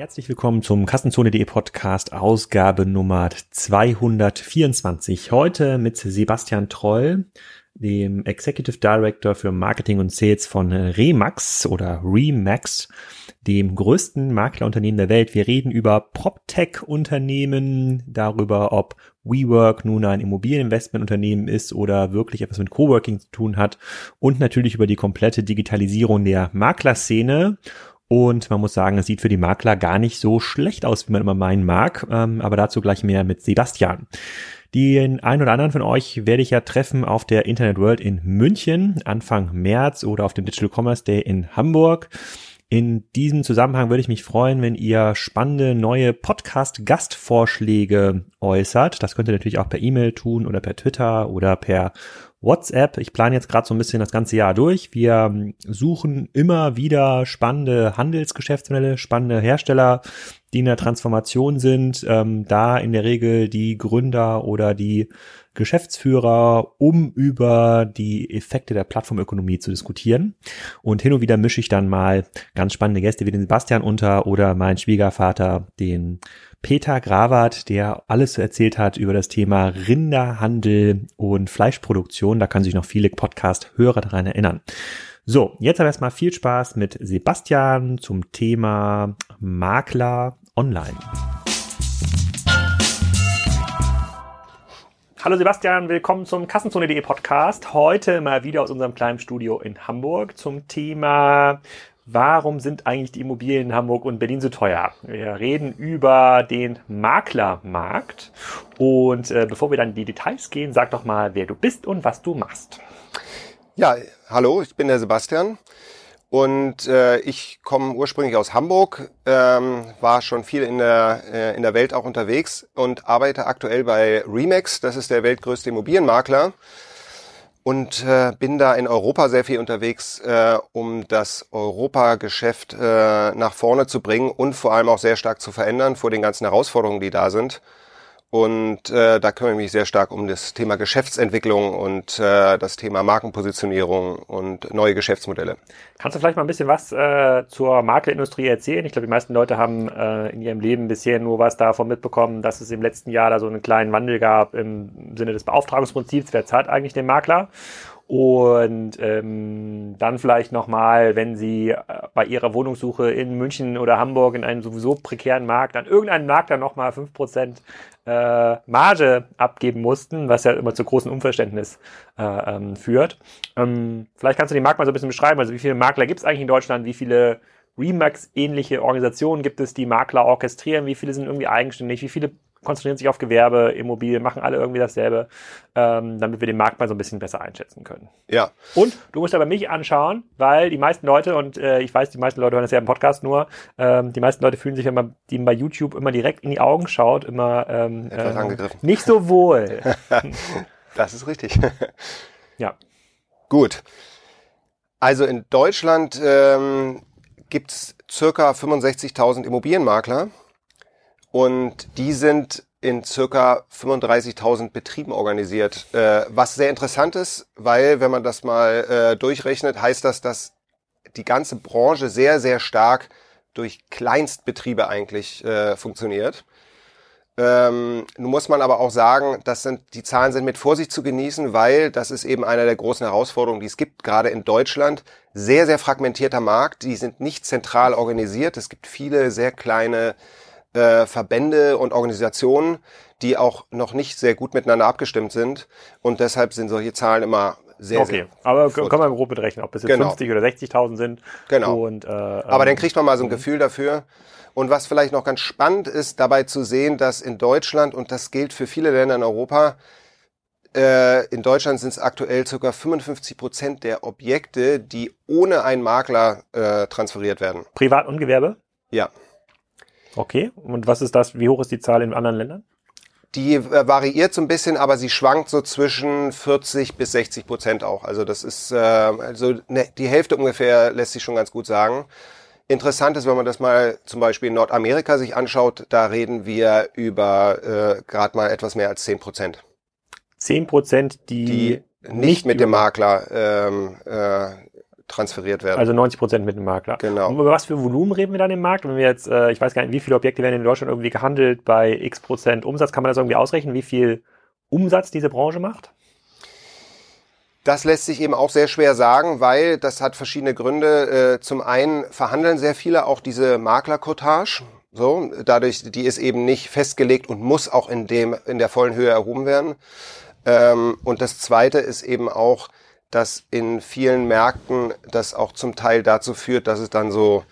Herzlich willkommen zum Kassenzone.de Podcast, Ausgabe Nummer 224. Heute mit Sebastian Troll, dem Executive Director für Marketing und Sales von Remax oder Remax, dem größten Maklerunternehmen der Welt. Wir reden über PropTech-Unternehmen, darüber, ob WeWork nun ein Immobilieninvestmentunternehmen ist oder wirklich etwas mit Coworking zu tun hat und natürlich über die komplette Digitalisierung der Maklerszene und man muss sagen, es sieht für die Makler gar nicht so schlecht aus, wie man immer meinen mag. Ähm, aber dazu gleich mehr mit Sebastian. Den einen oder anderen von euch werde ich ja treffen auf der Internet World in München Anfang März oder auf dem Digital Commerce Day in Hamburg. In diesem Zusammenhang würde ich mich freuen, wenn ihr spannende neue Podcast-Gastvorschläge äußert. Das könnt ihr natürlich auch per E-Mail tun oder per Twitter oder per WhatsApp. Ich plane jetzt gerade so ein bisschen das ganze Jahr durch. Wir ähm, suchen immer wieder spannende Handelsgeschäftsmodelle, spannende Hersteller, die in der Transformation sind. Ähm, da in der Regel die Gründer oder die Geschäftsführer, um über die Effekte der Plattformökonomie zu diskutieren. Und hin und wieder mische ich dann mal ganz spannende Gäste wie den Sebastian unter oder mein Schwiegervater, den Peter Grawart, der alles erzählt hat über das Thema Rinderhandel und Fleischproduktion. Da können sich noch viele Podcast-Hörer daran erinnern. So, jetzt aber erstmal viel Spaß mit Sebastian zum Thema Makler online. Hallo Sebastian, willkommen zum Kassenzone.de Podcast. Heute mal wieder aus unserem kleinen Studio in Hamburg zum Thema warum sind eigentlich die Immobilien in Hamburg und Berlin so teuer? Wir reden über den Maklermarkt. Und äh, bevor wir dann in die Details gehen, sag doch mal, wer du bist und was du machst. Ja, hallo, ich bin der Sebastian. Und äh, ich komme ursprünglich aus Hamburg, ähm, war schon viel in der, äh, in der Welt auch unterwegs und arbeite aktuell bei Remax, das ist der weltgrößte Immobilienmakler und äh, bin da in Europa sehr viel unterwegs, äh, um das Europageschäft äh, nach vorne zu bringen und vor allem auch sehr stark zu verändern vor den ganzen Herausforderungen, die da sind. Und äh, da kümmere ich mich sehr stark um das Thema Geschäftsentwicklung und äh, das Thema Markenpositionierung und neue Geschäftsmodelle. Kannst du vielleicht mal ein bisschen was äh, zur Maklerindustrie erzählen? Ich glaube, die meisten Leute haben äh, in ihrem Leben bisher nur was davon mitbekommen, dass es im letzten Jahr da so einen kleinen Wandel gab im Sinne des Beauftragungsprinzips. Wer zahlt eigentlich den Makler? Und ähm, dann vielleicht nochmal, wenn Sie äh, bei Ihrer Wohnungssuche in München oder Hamburg in einem sowieso prekären Markt an irgendeinem Markt dann nochmal 5% äh, Marge abgeben mussten, was ja immer zu großem Unverständnis äh, ähm, führt. Ähm, vielleicht kannst du den Markt mal so ein bisschen beschreiben. Also wie viele Makler gibt es eigentlich in Deutschland? Wie viele Remax-ähnliche Organisationen gibt es, die Makler orchestrieren? Wie viele sind irgendwie eigenständig? Wie viele konzentrieren sich auf Gewerbe, Immobilien, machen alle irgendwie dasselbe, ähm, damit wir den Markt mal so ein bisschen besser einschätzen können. Ja. Und du musst aber mich anschauen, weil die meisten Leute, und äh, ich weiß, die meisten Leute hören das ja im Podcast nur, ähm, die meisten Leute fühlen sich immer, die bei YouTube immer direkt in die Augen schaut, immer ähm, äh, nicht so wohl. das ist richtig. ja. Gut. Also in Deutschland ähm, gibt es circa 65.000 Immobilienmakler. Und die sind in circa 35.000 Betrieben organisiert. Äh, was sehr interessant ist, weil wenn man das mal äh, durchrechnet, heißt das, dass die ganze Branche sehr, sehr stark durch Kleinstbetriebe eigentlich äh, funktioniert. Ähm, nun muss man aber auch sagen, das sind, die Zahlen sind mit Vorsicht zu genießen, weil das ist eben einer der großen Herausforderungen, die es gibt, gerade in Deutschland. Sehr, sehr fragmentierter Markt, die sind nicht zentral organisiert. Es gibt viele sehr kleine äh, Verbände und Organisationen, die auch noch nicht sehr gut miteinander abgestimmt sind. Und deshalb sind solche Zahlen immer sehr, okay. sehr. Aber kann man grob mitrechnen, ob es jetzt genau. 50 oder 60.000 sind. Genau. Und, äh, Aber dann ähm, kriegt man mal so ein mhm. Gefühl dafür. Und was vielleicht noch ganz spannend ist, dabei zu sehen, dass in Deutschland, und das gilt für viele Länder in Europa, äh, in Deutschland sind es aktuell ca. 55 Prozent der Objekte, die ohne einen Makler äh, transferiert werden. Privat und Gewerbe? Ja. Okay. Und was ist das? Wie hoch ist die Zahl in anderen Ländern? Die äh, variiert so ein bisschen, aber sie schwankt so zwischen 40 bis 60 Prozent auch. Also das ist äh, also ne, die Hälfte ungefähr lässt sich schon ganz gut sagen. Interessant ist, wenn man das mal zum Beispiel in Nordamerika sich anschaut, da reden wir über äh, gerade mal etwas mehr als 10 Prozent. 10 Prozent, die, die nicht, nicht mit dem Makler ähm, äh, transferiert werden. Also 90 Prozent mit dem Makler. Genau. Und über was für Volumen reden wir dann im Markt? Wenn wir jetzt, äh, ich weiß gar nicht, wie viele Objekte werden in Deutschland irgendwie gehandelt bei x Prozent Umsatz, kann man das irgendwie ausrechnen, wie viel Umsatz diese Branche macht? Das lässt sich eben auch sehr schwer sagen, weil das hat verschiedene Gründe. Äh, zum einen verhandeln sehr viele auch diese Maklercottage. So, dadurch, die ist eben nicht festgelegt und muss auch in dem, in der vollen Höhe erhoben werden. Ähm, und das zweite ist eben auch, dass in vielen Märkten das auch zum Teil dazu führt, dass es dann so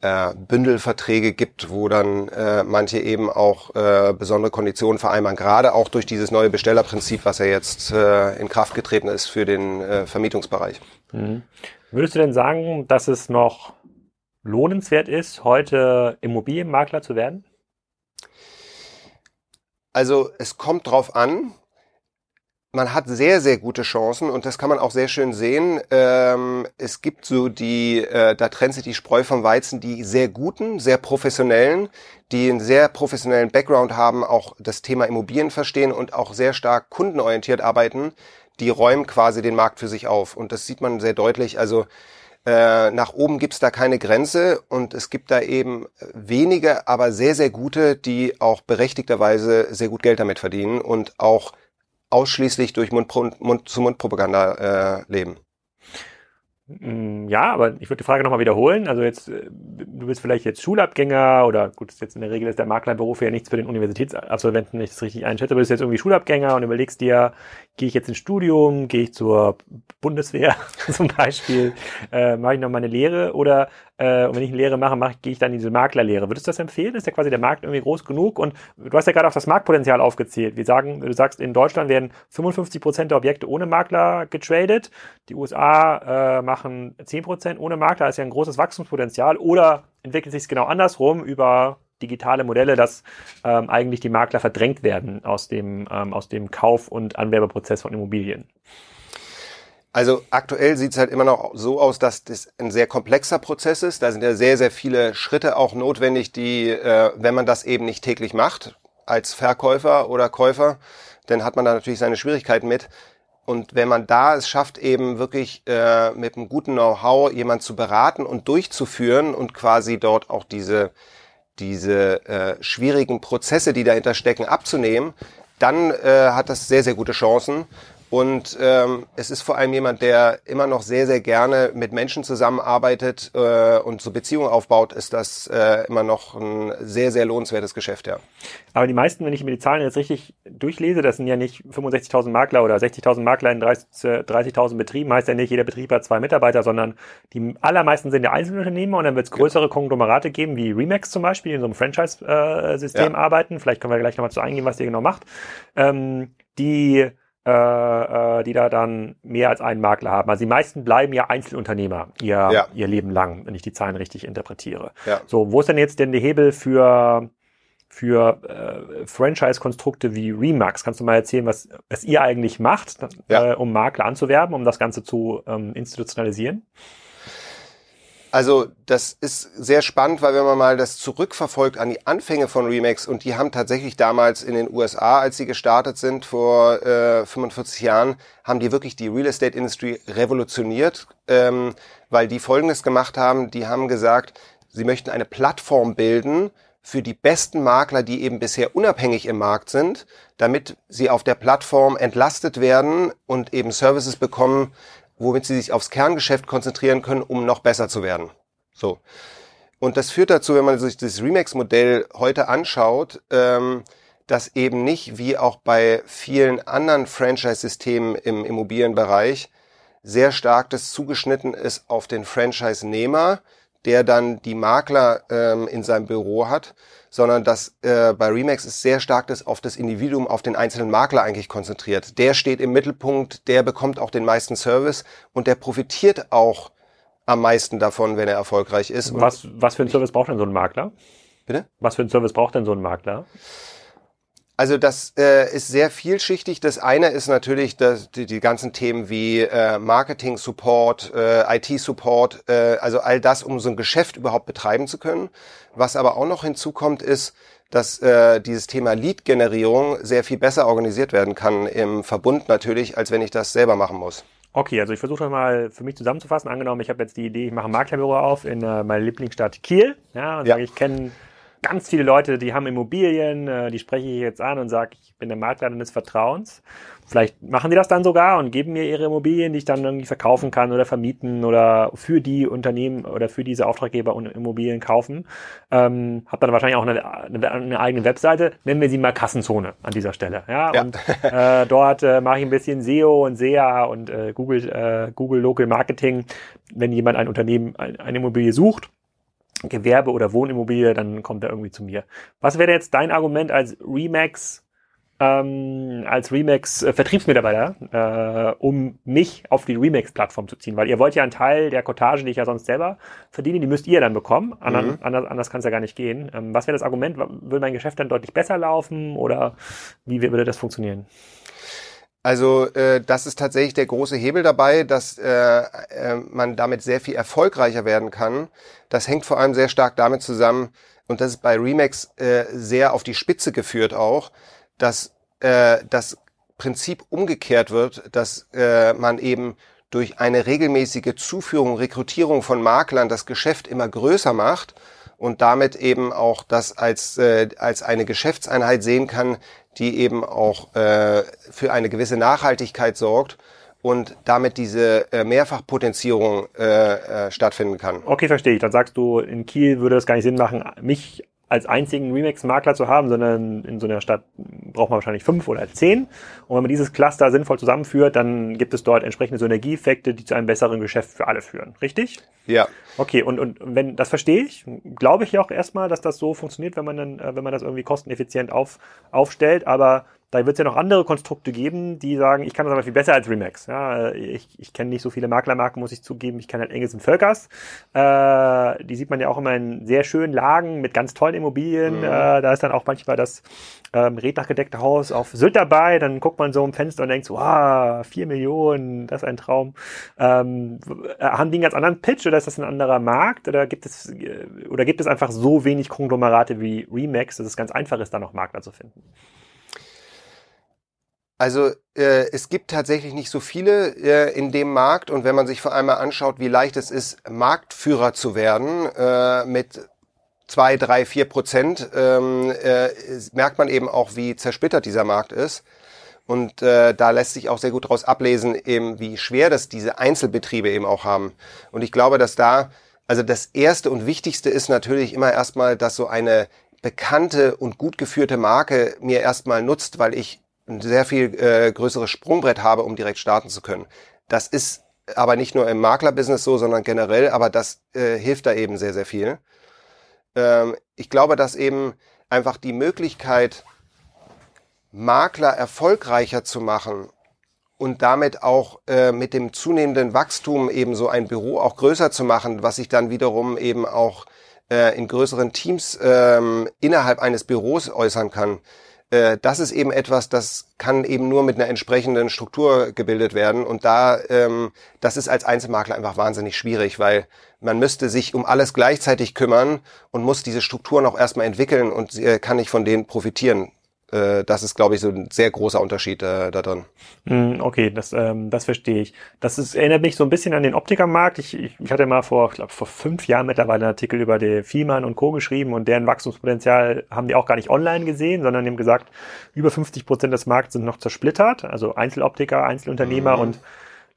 äh, Bündelverträge gibt, wo dann äh, manche eben auch äh, besondere Konditionen vereinbaren, gerade auch durch dieses neue Bestellerprinzip, was ja jetzt äh, in Kraft getreten ist für den äh, Vermietungsbereich. Mhm. Würdest du denn sagen, dass es noch lohnenswert ist, heute Immobilienmakler zu werden? Also es kommt drauf an, man hat sehr, sehr gute Chancen und das kann man auch sehr schön sehen. Ähm, es gibt so die, äh, da trennt sich die Spreu vom Weizen, die sehr guten, sehr professionellen, die einen sehr professionellen Background haben, auch das Thema Immobilien verstehen und auch sehr stark kundenorientiert arbeiten. Die räumen quasi den Markt für sich auf und das sieht man sehr deutlich. Also äh, nach oben gibt's da keine Grenze und es gibt da eben wenige, aber sehr, sehr gute, die auch berechtigterweise sehr gut Geld damit verdienen und auch ausschließlich durch Mund-zu-Mund-Propaganda äh, leben. Mm, ja, aber ich würde die Frage nochmal wiederholen. Also jetzt, äh, du bist vielleicht jetzt Schulabgänger oder gut, jetzt in der Regel ist der Maklerberuf ja nichts für den Universitätsabsolventen, wenn ich das richtig einschätze, aber du bist jetzt irgendwie Schulabgänger und überlegst dir, gehe ich jetzt ins Studium, gehe ich zur Bundeswehr zum Beispiel, äh, mache ich noch mal eine Lehre oder äh, und wenn ich eine Lehre mache, mache, gehe ich dann in diese Maklerlehre. Würdest du das empfehlen? Ist ja quasi der Markt irgendwie groß genug? Und du hast ja gerade auch das Marktpotenzial aufgezählt. Wir sagen, du sagst, in Deutschland werden 55 Prozent der Objekte ohne Makler getradet. Die USA äh, machen 10 Prozent ohne Makler. Das ist ja ein großes Wachstumspotenzial. Oder entwickelt sich es genau andersrum über digitale Modelle, dass ähm, eigentlich die Makler verdrängt werden aus dem, ähm, aus dem Kauf- und Anwerbeprozess von Immobilien? Also aktuell sieht es halt immer noch so aus, dass das ein sehr komplexer Prozess ist. Da sind ja sehr, sehr viele Schritte auch notwendig, die, äh, wenn man das eben nicht täglich macht, als Verkäufer oder Käufer, dann hat man da natürlich seine Schwierigkeiten mit. Und wenn man da es schafft, eben wirklich äh, mit einem guten Know-how jemand zu beraten und durchzuführen und quasi dort auch diese, diese äh, schwierigen Prozesse, die dahinter stecken, abzunehmen, dann äh, hat das sehr, sehr gute Chancen. Und ähm, es ist vor allem jemand, der immer noch sehr, sehr gerne mit Menschen zusammenarbeitet äh, und so Beziehungen aufbaut, ist das äh, immer noch ein sehr, sehr lohnenswertes Geschäft, ja. Aber die meisten, wenn ich mir die Zahlen jetzt richtig durchlese, das sind ja nicht 65.000 Makler oder 60.000 Makler in 30.000 30 Betrieben, heißt ja nicht, jeder Betrieb hat zwei Mitarbeiter, sondern die allermeisten sind ja Einzelunternehmer und dann wird es größere Konglomerate geben, wie Remax zum Beispiel, die in so einem Franchise-System äh, ja. arbeiten. Vielleicht können wir gleich nochmal zu eingehen, was ihr genau macht. Ähm, die äh, äh, die da dann mehr als einen Makler haben. Also die meisten bleiben ja Einzelunternehmer ihr, ja. ihr Leben lang, wenn ich die Zahlen richtig interpretiere. Ja. So, wo ist denn jetzt denn der Hebel für für äh, Franchise-Konstrukte wie Remax. Kannst du mal erzählen, was, was ihr eigentlich macht, ja. äh, um Makler anzuwerben, um das Ganze zu ähm, institutionalisieren? Also das ist sehr spannend, weil wenn man mal das zurückverfolgt an die Anfänge von Remax und die haben tatsächlich damals in den USA, als sie gestartet sind vor äh, 45 Jahren, haben die wirklich die Real Estate Industry revolutioniert, ähm, weil die Folgendes gemacht haben, die haben gesagt, sie möchten eine Plattform bilden für die besten Makler, die eben bisher unabhängig im Markt sind, damit sie auf der Plattform entlastet werden und eben Services bekommen, womit sie sich aufs Kerngeschäft konzentrieren können, um noch besser zu werden. So. Und das führt dazu, wenn man sich das Remax-Modell heute anschaut, ähm, dass eben nicht wie auch bei vielen anderen Franchise-Systemen im Immobilienbereich sehr stark das zugeschnitten ist auf den Franchise-Nehmer, der dann die Makler ähm, in seinem Büro hat, sondern dass äh, bei Remax ist sehr stark das auf das Individuum, auf den einzelnen Makler eigentlich konzentriert. Der steht im Mittelpunkt, der bekommt auch den meisten Service und der profitiert auch am meisten davon, wenn er erfolgreich ist. Was, was für einen Service braucht denn so ein Makler? Bitte? Was für einen Service braucht denn so ein Makler? Also das äh, ist sehr vielschichtig. Das eine ist natürlich dass die, die ganzen Themen wie äh, Marketing Support, äh, IT Support, äh, also all das, um so ein Geschäft überhaupt betreiben zu können. Was aber auch noch hinzukommt, ist, dass äh, dieses Thema Lead-Generierung sehr viel besser organisiert werden kann im Verbund natürlich, als wenn ich das selber machen muss. Okay, also ich versuche das mal für mich zusammenzufassen. Angenommen, ich habe jetzt die Idee, ich mache ein Maklerbüro auf in äh, meiner Lieblingsstadt Kiel. Ja, und Ja. sage, ich kenne ganz viele Leute, die haben Immobilien, äh, die spreche ich jetzt an und sage, ich bin der Makler des Vertrauens. Vielleicht machen die das dann sogar und geben mir ihre Immobilien, die ich dann irgendwie verkaufen kann oder vermieten oder für die Unternehmen oder für diese Auftraggeber Immobilien kaufen. Ähm, hab dann wahrscheinlich auch eine, eine, eine eigene Webseite, nennen wir sie mal Kassenzone an dieser Stelle. Ja, Ja. und äh, dort äh, mache ich ein bisschen SEO und SEA und äh, Google, äh, Google Local Marketing. Wenn jemand ein Unternehmen, ein, eine Immobilie sucht, Gewerbe- oder Wohnimmobilie, dann kommt er irgendwie zu mir. Was wäre jetzt dein Argument als Remax, ähm, als Remax äh, Vertriebsmitarbeiter, äh, um mich auf die Remax-Plattform zu ziehen? Weil ihr wollt ja einen Teil der Cottage, die ich ja sonst selber verdiene, die müsst ihr dann bekommen. Anders, Mhm. anders, anders kann es ja gar nicht gehen. Ähm, was wäre das Argument? Würde mein Geschäft dann deutlich besser laufen oder wie würde das funktionieren? Also äh, das ist tatsächlich der große Hebel dabei, dass äh, äh, man damit sehr viel erfolgreicher werden kann. Das hängt vor allem sehr stark damit zusammen, und das ist bei Remax äh, sehr auf die Spitze geführt auch, dass äh, das Prinzip umgekehrt wird, dass äh, man eben durch eine regelmäßige Zuführung, Rekrutierung von Maklern das Geschäft immer größer macht und damit eben auch das als, äh, als eine Geschäftseinheit sehen kann, die eben auch äh, für eine gewisse Nachhaltigkeit sorgt und damit diese äh, Mehrfachpotenzierung äh, äh, stattfinden kann. Okay, verstehe ich. Dann sagst du, in Kiel würde es gar nicht Sinn machen, mich als einzigen Remax-Makler zu haben, sondern in so einer Stadt braucht man wahrscheinlich fünf oder zehn. Und wenn man dieses Cluster sinnvoll zusammenführt, dann gibt es dort entsprechende Synergieeffekte, die zu einem besseren Geschäft für alle führen. Richtig? Ja, Okay, und, und wenn das verstehe ich, glaube ich ja auch erstmal, dass das so funktioniert, wenn man dann, äh, wenn man das irgendwie kosteneffizient auf, aufstellt, aber da wird es ja noch andere Konstrukte geben, die sagen, ich kann das aber viel besser als Remax. Ja, äh, ich ich kenne nicht so viele Maklermarken, muss ich zugeben. Ich kenne halt Engels und Völkers. Äh, die sieht man ja auch immer in sehr schönen Lagen mit ganz tollen Immobilien. Mhm. Äh, da ist dann auch manchmal das ähm, reddachgedeckte Haus auf Sylt dabei. Dann guckt man so im Fenster und denkt so, wow, vier Millionen, das ist ein Traum. Ähm, äh, haben die einen ganz anderen Pitch oder ist das ein anderer Markt oder gibt es äh, oder gibt es einfach so wenig Konglomerate wie Remax, dass es ganz einfach ist, da noch Makler zu finden? Also äh, es gibt tatsächlich nicht so viele äh, in dem Markt und wenn man sich vor allem mal anschaut, wie leicht es ist, Marktführer zu werden äh, mit zwei, drei, vier Prozent, ähm, äh, merkt man eben auch, wie zersplittert dieser Markt ist. Und äh, da lässt sich auch sehr gut daraus ablesen, eben wie schwer das diese Einzelbetriebe eben auch haben. Und ich glaube, dass da, also das Erste und Wichtigste ist natürlich immer erstmal, dass so eine bekannte und gut geführte Marke mir erstmal nutzt, weil ich ein sehr viel äh, größeres Sprungbrett habe, um direkt starten zu können. Das ist aber nicht nur im Maklerbusiness so, sondern generell, aber das äh, hilft da eben sehr, sehr viel. Ähm, ich glaube, dass eben einfach die Möglichkeit, Makler erfolgreicher zu machen und damit auch äh, mit dem zunehmenden Wachstum eben so ein Büro auch größer zu machen, was sich dann wiederum eben auch äh, in größeren Teams ähm, innerhalb eines Büros äußern kann. Äh, das ist eben etwas, das kann eben nur mit einer entsprechenden Struktur gebildet werden. Und da, ähm, das ist als Einzelmakler einfach wahnsinnig schwierig, weil man müsste sich um alles gleichzeitig kümmern und muss diese Strukturen auch erstmal entwickeln und äh, kann nicht von denen profitieren. Äh, das ist, glaube ich, so ein sehr großer Unterschied äh, da drin. Hm, Okay, das, ähm, das verstehe ich. Das ist, erinnert mich so ein bisschen an den Optikermarkt. Ich, ich, ich hatte mal vor, ich glaube, vor fünf Jahren mittlerweile einen Artikel über die Vielmann und Co. geschrieben und deren Wachstumspotenzial haben die auch gar nicht online gesehen, sondern die haben gesagt, über 50 Prozent des Markts sind noch zersplittert, also Einzeloptiker, Einzelunternehmer Mhm. und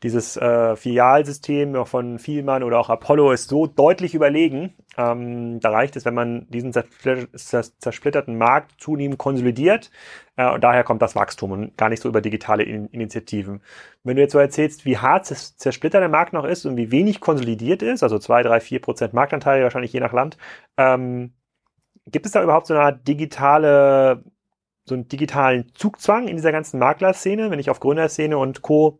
dieses äh, Filialsystem von Vielmann oder auch Apollo ist so deutlich überlegen. Ähm, da reicht es, wenn man diesen zerspl- zers- zersplitterten Markt zunehmend konsolidiert. Äh, und daher kommt das Wachstum und gar nicht so über digitale In Initiativen. Wenn du jetzt so erzählst, wie hart zers- zersplittert der Markt noch ist und wie wenig konsolidiert ist, also zwei, drei, vier Prozent Marktanteil, wahrscheinlich je nach Land, ähm, gibt es da überhaupt so eine Art digitale, so einen digitalen Zugzwang in dieser ganzen Maklerszene? Wenn ich auf Gründerszene und Co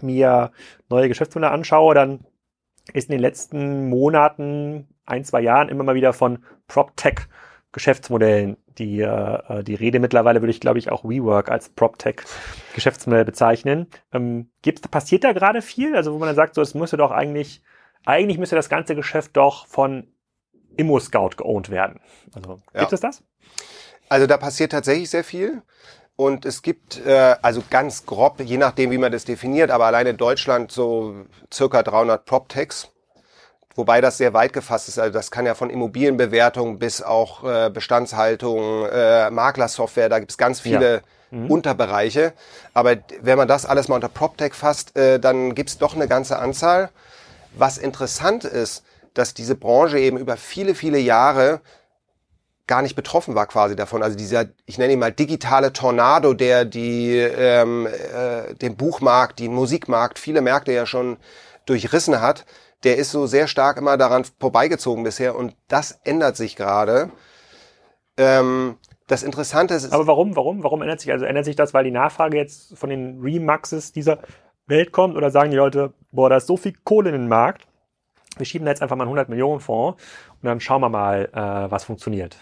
mir neue Geschäftsmodelle anschaue, dann ist in den letzten Monaten, ein, zwei Jahren immer mal wieder von PropTech Geschäftsmodellen die, äh, die Rede mittlerweile würde ich, glaube ich, auch WeWork als PropTech Geschäftsmodell bezeichnen. Ähm, gibt's, passiert da gerade viel? Also wo man dann sagt, so, es müsste doch eigentlich, eigentlich müsste das ganze Geschäft doch von ImmoScout geowned werden. Also gibt es das? Also da passiert tatsächlich sehr viel. Und es gibt, äh, also ganz grob, je nachdem, wie man das definiert, aber allein in Deutschland so circa 300 PropTechs. Wobei das sehr weit gefasst ist. Also das kann ja von Immobilienbewertung bis auch äh, Bestandshaltung, äh, Maklersoftware, da gibt es ganz viele ja. mhm. Unterbereiche. Aber wenn man das alles mal unter PropTech fasst, äh, dann gibt es doch eine ganze Anzahl. Was interessant ist, dass diese Branche eben über viele, viele Jahre gar nicht betroffen war quasi davon. Also dieser, ich nenne ihn mal digitale Tornado, der die ähm, äh, den Buchmarkt, den Musikmarkt, viele Märkte ja schon durchrissen hat, der ist so sehr stark immer daran vorbeigezogen bisher und das ändert sich gerade. Ähm, das Interessante ist. Aber warum, warum, warum ändert sich? Also ändert sich das, weil die Nachfrage jetzt von den Remaxes dieser Welt kommt oder sagen die Leute, boah, da ist so viel Kohle in den Markt, wir schieben da jetzt einfach mal einen 100 Millionen Fonds und dann schauen wir mal, äh, was funktioniert.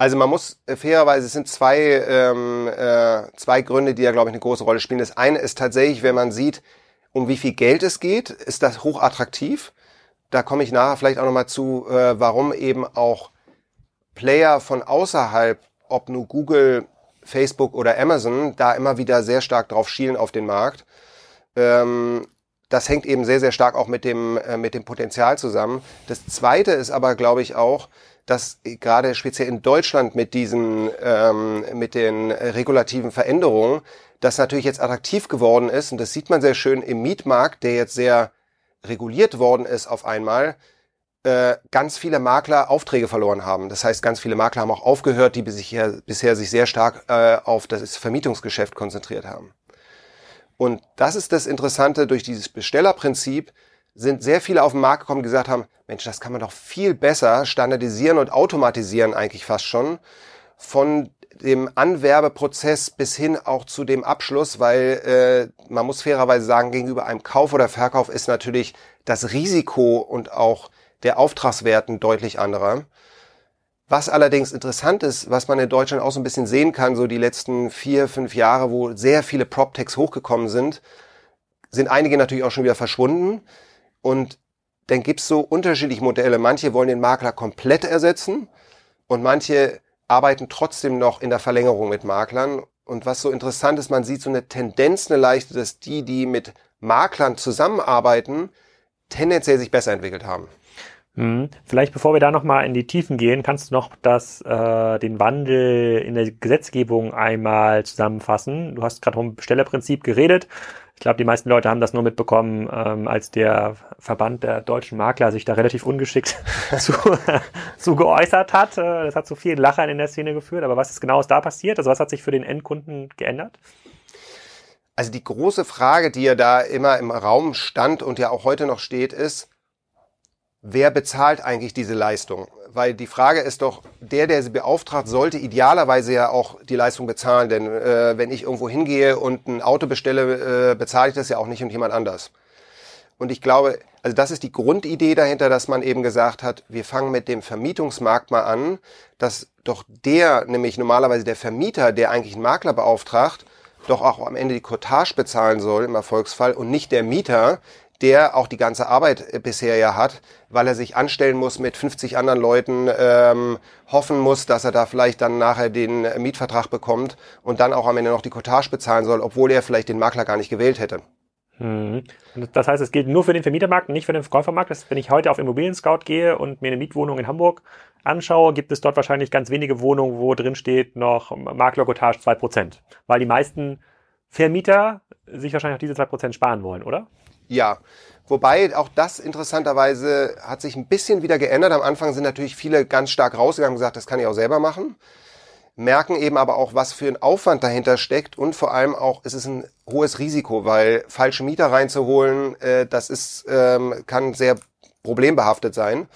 Also man muss äh, fairerweise, es sind zwei, ähm, äh, zwei Gründe, die ja, glaube ich, eine große Rolle spielen. Das eine ist tatsächlich, wenn man sieht, um wie viel Geld es geht, ist das hochattraktiv. Da komme ich nachher vielleicht auch nochmal zu, äh, warum eben auch Player von außerhalb, ob nur Google, Facebook oder Amazon, da immer wieder sehr stark drauf schielen auf den Markt. Ähm, das hängt eben sehr, sehr stark auch mit dem, äh, mit dem Potenzial zusammen. Das zweite ist aber, glaube ich, auch, dass gerade speziell in Deutschland mit diesen, ähm, mit den regulativen Veränderungen, das natürlich jetzt attraktiv geworden ist und das sieht man sehr schön im Mietmarkt, der jetzt sehr reguliert worden ist auf einmal, äh, ganz viele Makler Aufträge verloren haben. Das heißt, ganz viele Makler haben auch aufgehört, die bisher, bisher sich sehr stark äh, auf das Vermietungsgeschäft konzentriert haben. Und das ist das Interessante durch dieses Bestellerprinzip, sind sehr viele auf den Markt gekommen, die gesagt haben, Mensch, das kann man doch viel besser standardisieren und automatisieren eigentlich fast schon von dem Anwerbeprozess bis hin auch zu dem Abschluss, weil äh, man muss fairerweise sagen, gegenüber einem Kauf oder Verkauf ist natürlich das Risiko und auch der Auftragswert ein deutlich anderer. Was allerdings interessant ist, was man in Deutschland auch so ein bisschen sehen kann, so die letzten vier, fünf Jahre, wo sehr viele PropTechs hochgekommen sind, sind einige natürlich auch schon wieder verschwunden. Und dann gibt's so unterschiedliche Modelle. Manche wollen den Makler komplett ersetzen und manche arbeiten trotzdem noch in der Verlängerung mit Maklern. Und was so interessant ist, man sieht so eine Tendenz, eine leichte, dass die, die mit Maklern zusammenarbeiten, tendenziell sich besser entwickelt haben. Mhm. Vielleicht bevor wir da nochmal in die Tiefen gehen, kannst du noch das, äh, den Wandel in der Gesetzgebung einmal zusammenfassen. Du hast gerade vom Bestellerprinzip geredet. Ich glaube, die meisten Leute haben das nur mitbekommen, ähm, als der Verband der deutschen Makler sich da relativ ungeschickt zu, zu geäußert hat. Äh, das hat zu vielen Lachern in der Szene geführt. Aber was ist genau da passiert? Also was hat sich für den Endkunden geändert? Also die große Frage, die ja da immer im Raum stand und ja auch heute noch steht, ist, wer bezahlt eigentlich diese Leistung? Weil die Frage ist doch, der, der sie beauftragt, sollte idealerweise ja auch die Leistung bezahlen. Denn äh, wenn ich irgendwo hingehe und ein Auto bestelle, äh, bezahle ich das ja auch nicht und jemand anders. Und ich glaube, also das ist die Grundidee dahinter, dass man eben gesagt hat, wir fangen mit dem Vermietungsmarkt mal an, dass doch der, nämlich normalerweise der Vermieter, der eigentlich einen Makler beauftragt, doch auch am Ende die Cottage bezahlen soll im Erfolgsfall und nicht der Mieter, der auch die ganze Arbeit äh, bisher ja hat, weil er sich anstellen muss mit 50 anderen Leuten, ähm, hoffen muss, dass er da vielleicht dann nachher den äh, Mietvertrag bekommt und dann auch am Ende noch die Cottage bezahlen soll, obwohl er vielleicht den Makler gar nicht gewählt hätte. Hm. Das heißt, es gilt nur für den Vermietermarkt nicht für den Verkäufermarkt. Das, wenn ich heute auf Immobilien Scout gehe und mir eine Mietwohnung in Hamburg anschaue, gibt es dort wahrscheinlich ganz wenige Wohnungen, wo drin steht noch Makler-Cottage 2%. Weil die meisten Vermieter sich wahrscheinlich auch diese 2% sparen wollen, oder? Ja, wobei auch das interessanterweise hat sich ein bisschen wieder geändert. Am Anfang sind natürlich viele ganz stark rausgegangen und gesagt, das kann ich auch selber machen. Merken eben aber auch, was für ein Aufwand dahinter steckt und vor allem auch, es ist ein hohes Risiko, weil falsche Mieter reinzuholen, äh, das ist, ähm, kann sehr problembehaftet sein.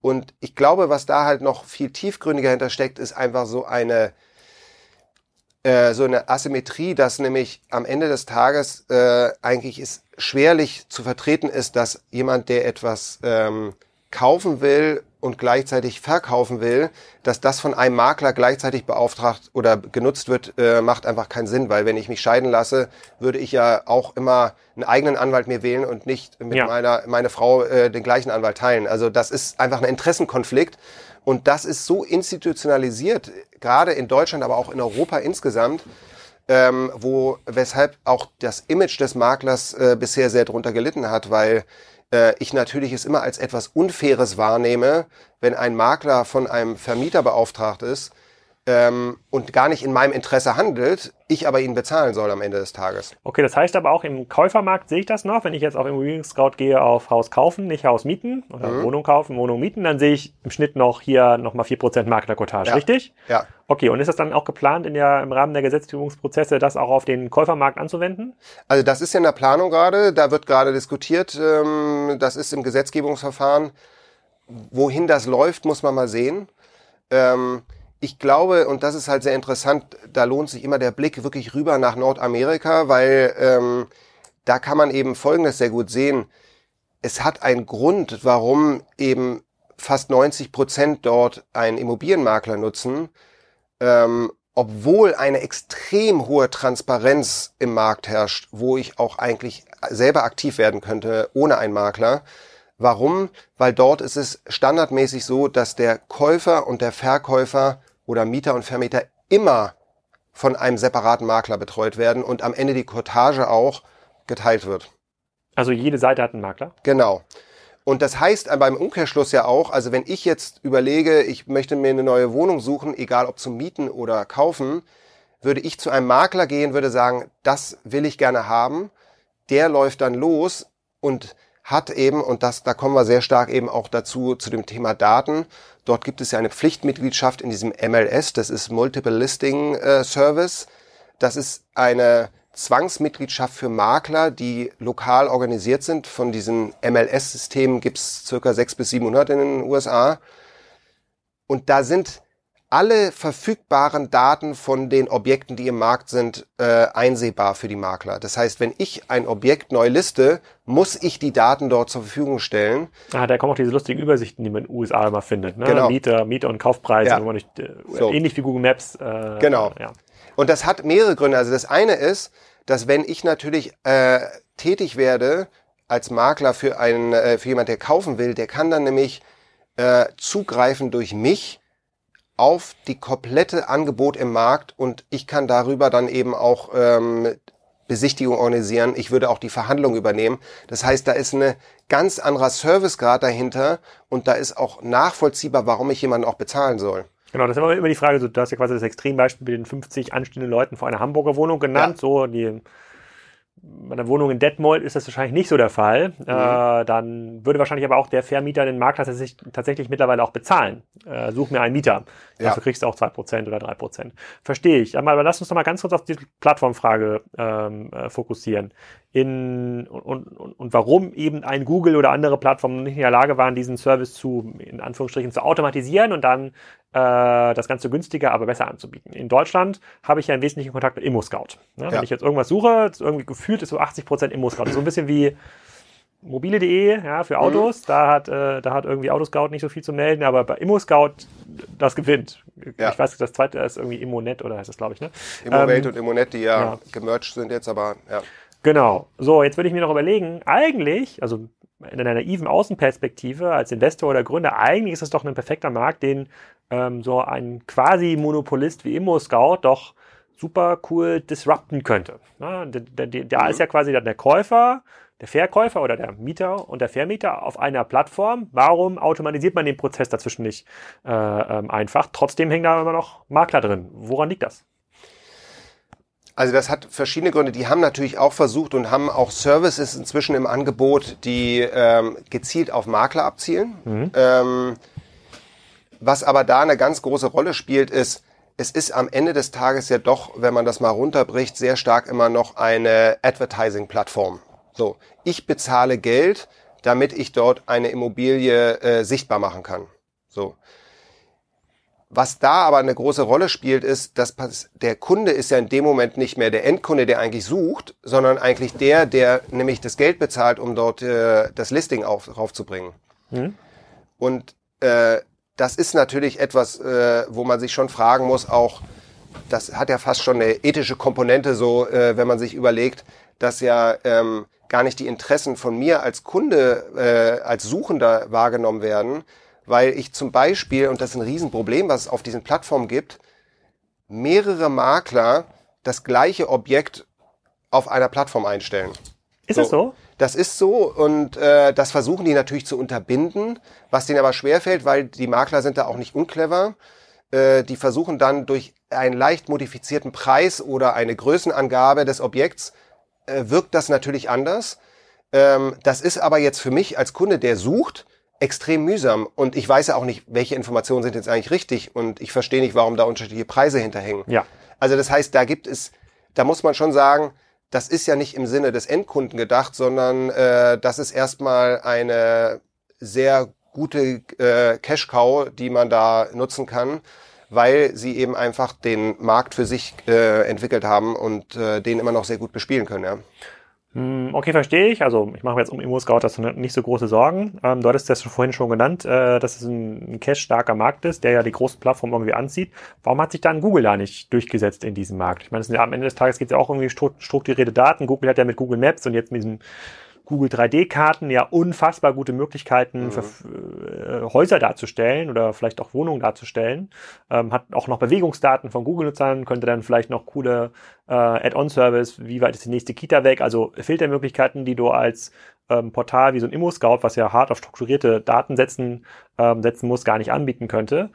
Und ich glaube, was da halt noch viel tiefgründiger hintersteckt, ist einfach so eine äh, so eine Asymmetrie, dass nämlich am Ende des Tages äh, eigentlich es schwerlich zu vertreten ist, dass jemand, der etwas ähm, kaufen will und gleichzeitig verkaufen will, dass das von einem Makler gleichzeitig beauftragt oder genutzt wird, äh, macht einfach keinen Sinn, weil wenn ich mich scheiden lasse, würde ich ja auch immer einen eigenen Anwalt mir wählen und nicht mit Ja. meiner meine Frau äh, den gleichen Anwalt teilen. Also das ist einfach ein Interessenkonflikt und das ist so institutionalisiert, gerade in Deutschland, aber auch in Europa insgesamt, ähm, wo weshalb auch das Image des Maklers äh, bisher sehr drunter gelitten hat, weil äh, ich natürlich es immer als etwas Unfaires wahrnehme, wenn ein Makler von einem Vermieter beauftragt ist ähm, und gar nicht in meinem Interesse handelt, ich aber ihn bezahlen soll am Ende des Tages. Okay, das heißt aber auch im Käufermarkt sehe ich das noch. Wenn ich jetzt auf Immobilien Scout gehe auf Haus kaufen, nicht Haus mieten oder Mhm. Wohnung kaufen, Wohnung mieten, dann sehe ich im Schnitt noch hier nochmal 4% Maklercottage, Ja. richtig? Ja. Okay, und ist das dann auch geplant, in der, im Rahmen der Gesetzgebungsprozesse das auch auf den Käufermarkt anzuwenden? Also das ist ja in der Planung gerade, da wird gerade diskutiert, ähm, das ist im Gesetzgebungsverfahren. Wohin das läuft, muss man mal sehen. Ähm, ich glaube, und das ist halt sehr interessant, da lohnt sich immer der Blick wirklich rüber nach Nordamerika, weil ähm, da kann man eben Folgendes sehr gut sehen. Es hat einen Grund, warum eben fast 90 Prozent dort einen Immobilienmakler nutzen, ähm, obwohl eine extrem hohe Transparenz im Markt herrscht, wo ich auch eigentlich selber aktiv werden könnte ohne einen Makler. Warum? Weil dort ist es standardmäßig so, dass der Käufer und der Verkäufer oder Mieter und Vermieter immer von einem separaten Makler betreut werden und am Ende die Cottage auch geteilt wird. Also jede Seite hat einen Makler. Genau. Und das heißt aber im Umkehrschluss ja auch, also wenn ich jetzt überlege, ich möchte mir eine neue Wohnung suchen, egal ob zum Mieten oder kaufen, würde ich zu einem Makler gehen, würde sagen, das will ich gerne haben. Der läuft dann los und hat eben, und das, da kommen wir sehr stark eben auch dazu, zu dem Thema Daten. Dort gibt es ja eine Pflichtmitgliedschaft in diesem MLS, das ist Multiple Listing äh, Service. Das ist eine Zwangsmitgliedschaft für Makler, die lokal organisiert sind. Von diesen MLS-Systemen gibt es circa 600 bis 700 in den USA. Und da sind alle verfügbaren Daten von den Objekten, die im Markt sind, äh, einsehbar für die Makler. Das heißt, wenn ich ein Objekt neu liste, muss ich die Daten dort zur Verfügung stellen. Ah, da kommen auch diese lustigen Übersichten, die man in den USA immer findet. Ne? Genau. Mieter, Mieter und Kaufpreise, Ja. wo man nicht, äh, So. ähnlich wie Google Maps. Äh, Genau. Ja. Und das hat mehrere Gründe. Also das eine ist, dass wenn ich natürlich äh, tätig werde als Makler für einen, äh, für jemand, der kaufen will, der kann dann nämlich äh, zugreifen durch mich auf die komplette Angebot im Markt und ich kann darüber dann eben auch ähm, Besichtigung organisieren. Ich würde auch die Verhandlung übernehmen. Das heißt, da ist eine ganz anderer Servicegrad dahinter und da ist auch nachvollziehbar, warum ich jemanden auch bezahlen soll. Genau, das ist immer immer die Frage, so, du hast ja quasi das Extrembeispiel mit den 50 anstehenden Leuten vor einer Hamburger Wohnung genannt. Ja. So, die, bei einer Wohnung in Detmold ist das wahrscheinlich nicht so der Fall. Mhm. Äh, dann würde wahrscheinlich aber auch der Vermieter den Makler tatsächlich, tatsächlich mittlerweile auch bezahlen. Äh, such mir einen Mieter. Ja. Dafür kriegst du auch 2% oder 3%. Verstehe ich. Aber, aber lass uns noch mal ganz kurz auf die Plattformfrage ähm, äh, fokussieren. In, und, und, und warum eben ein Google oder andere Plattformen nicht in der Lage waren, diesen Service zu, in Anführungsstrichen, zu automatisieren und dann äh, das Ganze günstiger, aber besser anzubieten. In Deutschland habe ich ja einen wesentlichen Kontakt mit ImmoScout. Ne? Wenn Ja. ich jetzt irgendwas suche, irgendwie gefühlt ist so 80% ImmoScout. So ein bisschen wie mobile.de ja, Mhm. für Autos. Da hat, äh, da hat irgendwie Autoscout nicht so viel zu melden, aber bei ImmoScout das gewinnt. Ja. Ich weiß nicht, das zweite ist irgendwie Immonet oder heißt das, glaube ich, ne? Immowelt Ähm, und Immonet, die ja, ja. gemerged sind jetzt, aber ja. Genau. So, jetzt würde ich mir noch überlegen, eigentlich, also in einer naiven Außenperspektive als Investor oder Gründer, eigentlich ist es doch ein perfekter Markt, den ähm, so ein quasi Monopolist wie ImmoScout doch super cool disrupten könnte. Ja, da, da, da ist ja quasi dann der Käufer, der Verkäufer oder der Mieter und der Vermieter auf einer Plattform. Warum automatisiert man den Prozess dazwischen nicht äh, ähm, einfach? Trotzdem hängen da immer noch Makler drin. Woran liegt das? Also das hat verschiedene Gründe. Die haben natürlich auch versucht und haben auch Services inzwischen im Angebot, die ähm, gezielt auf Makler abzielen. Ähm, was aber da eine ganz große Rolle spielt, ist, es ist am Ende des Tages ja doch, wenn man das mal runterbricht, sehr stark immer noch eine Advertising-Plattform. So, ich bezahle Geld, damit ich dort eine Immobilie äh, sichtbar machen kann. So. Was da aber eine große Rolle spielt, ist, dass der Kunde ist ja in dem Moment nicht mehr der Endkunde, der eigentlich sucht, sondern eigentlich der, der nämlich das Geld bezahlt, um dort äh, das Listing auf, raufzubringen. Und äh, das ist natürlich etwas, äh, wo man sich schon fragen muss, auch das hat ja fast schon eine ethische Komponente, so äh, wenn man sich überlegt, dass ja ähm, gar nicht die Interessen von mir als Kunde, äh, als Suchender wahrgenommen werden, weil ich zum Beispiel, und das ist ein Riesenproblem, was es auf diesen Plattformen gibt, mehrere Makler das gleiche Objekt auf einer Plattform einstellen. Ist so. das so? Das ist so und äh, das versuchen die natürlich zu unterbinden, was denen aber schwerfällt, weil die Makler sind da auch nicht unclever. Äh, die versuchen dann durch einen leicht modifizierten Preis oder eine Größenangabe des Objekts äh, wirkt das natürlich anders. Ähm, das ist aber jetzt für mich als Kunde, der sucht, extrem mühsam und ich weiß ja auch nicht, welche Informationen sind jetzt eigentlich richtig und ich verstehe nicht, warum da unterschiedliche Preise hinterhängen. Ja. Also das heißt, da gibt es, da muss man schon sagen, das ist ja nicht im Sinne des Endkunden gedacht, sondern äh, das ist erstmal eine sehr gute äh, Cash-Cow, die man da nutzen kann, weil sie eben einfach den Markt für sich äh, entwickelt haben und äh, den immer noch sehr gut bespielen können. Ja. Hm, okay, verstehe ich. Also ich mache mir jetzt um Immo-Scout das nicht so große Sorgen. Ähm, du hattest das vorhin schon genannt, äh, dass es ein, ein cash-starker Markt ist, der ja die großen Plattformen irgendwie anzieht. Warum hat sich dann Google da nicht durchgesetzt in diesem Markt? Ich meine, ja, am Ende des Tages geht es ja auch irgendwie strukturierte Daten. Google hat ja mit Google Maps und jetzt mit diesem Google 3D-Karten ja unfassbar gute Möglichkeiten, mhm. für, äh, Häuser darzustellen oder vielleicht auch Wohnungen darzustellen. Ähm, hat auch noch Bewegungsdaten von Google-Nutzern, könnte dann vielleicht noch coole äh, Add-on-Service, wie weit ist die nächste Kita weg, also Filtermöglichkeiten, die du als ähm, Portal wie so ein Immo-Scout, was ja hart auf strukturierte Daten setzen, ähm, setzen muss, gar nicht anbieten könnte.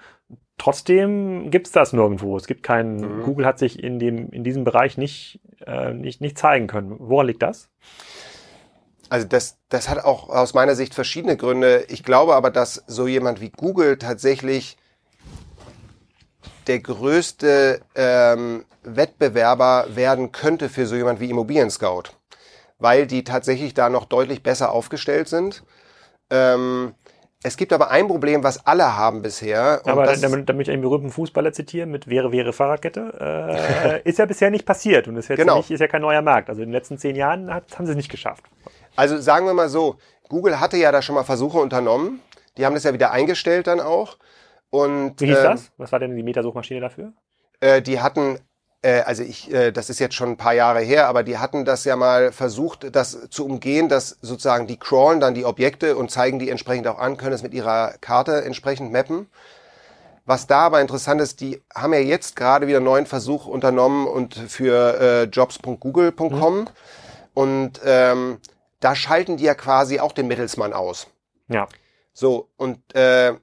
Trotzdem gibt's das nirgendwo. Es gibt keinen, mhm. Google hat sich in dem, in diesem Bereich nicht, äh, nicht, nicht zeigen können. Woran liegt das? Also das, das hat auch aus meiner Sicht verschiedene Gründe. Ich glaube aber, dass so jemand wie Google tatsächlich der größte ähm, Wettbewerber werden könnte für so jemand wie Immobilien Scout, weil die tatsächlich da noch deutlich besser aufgestellt sind. Ähm, es gibt aber ein Problem, was alle haben bisher. aber damit, damit ich einen berühmten Fußballer zitieren mit wäre, wäre Fahrradkette, äh, ist ja bisher nicht passiert und ist, jetzt genau. nicht, ist ja kein neuer Markt. Also in den letzten zehn Jahren hat, haben sie es nicht geschafft. Also sagen wir mal so, Google hatte ja da schon mal Versuche unternommen. Die haben das ja wieder eingestellt dann auch. Und, Wie hieß ähm, das? Was war denn die Metasuchmaschine dafür? Äh, die hatten, äh, also ich, äh, das ist jetzt schon ein paar Jahre her, aber die hatten das ja mal versucht, das zu umgehen, dass sozusagen die crawlen dann die Objekte und zeigen die entsprechend auch an, können es mit ihrer Karte entsprechend mappen. Was da aber interessant ist, die haben ja jetzt gerade wieder einen neuen Versuch unternommen und für äh, jobs.google.com mhm. und ähm, da schalten die ja quasi auch den Mittelsmann aus. Ja. So, und äh,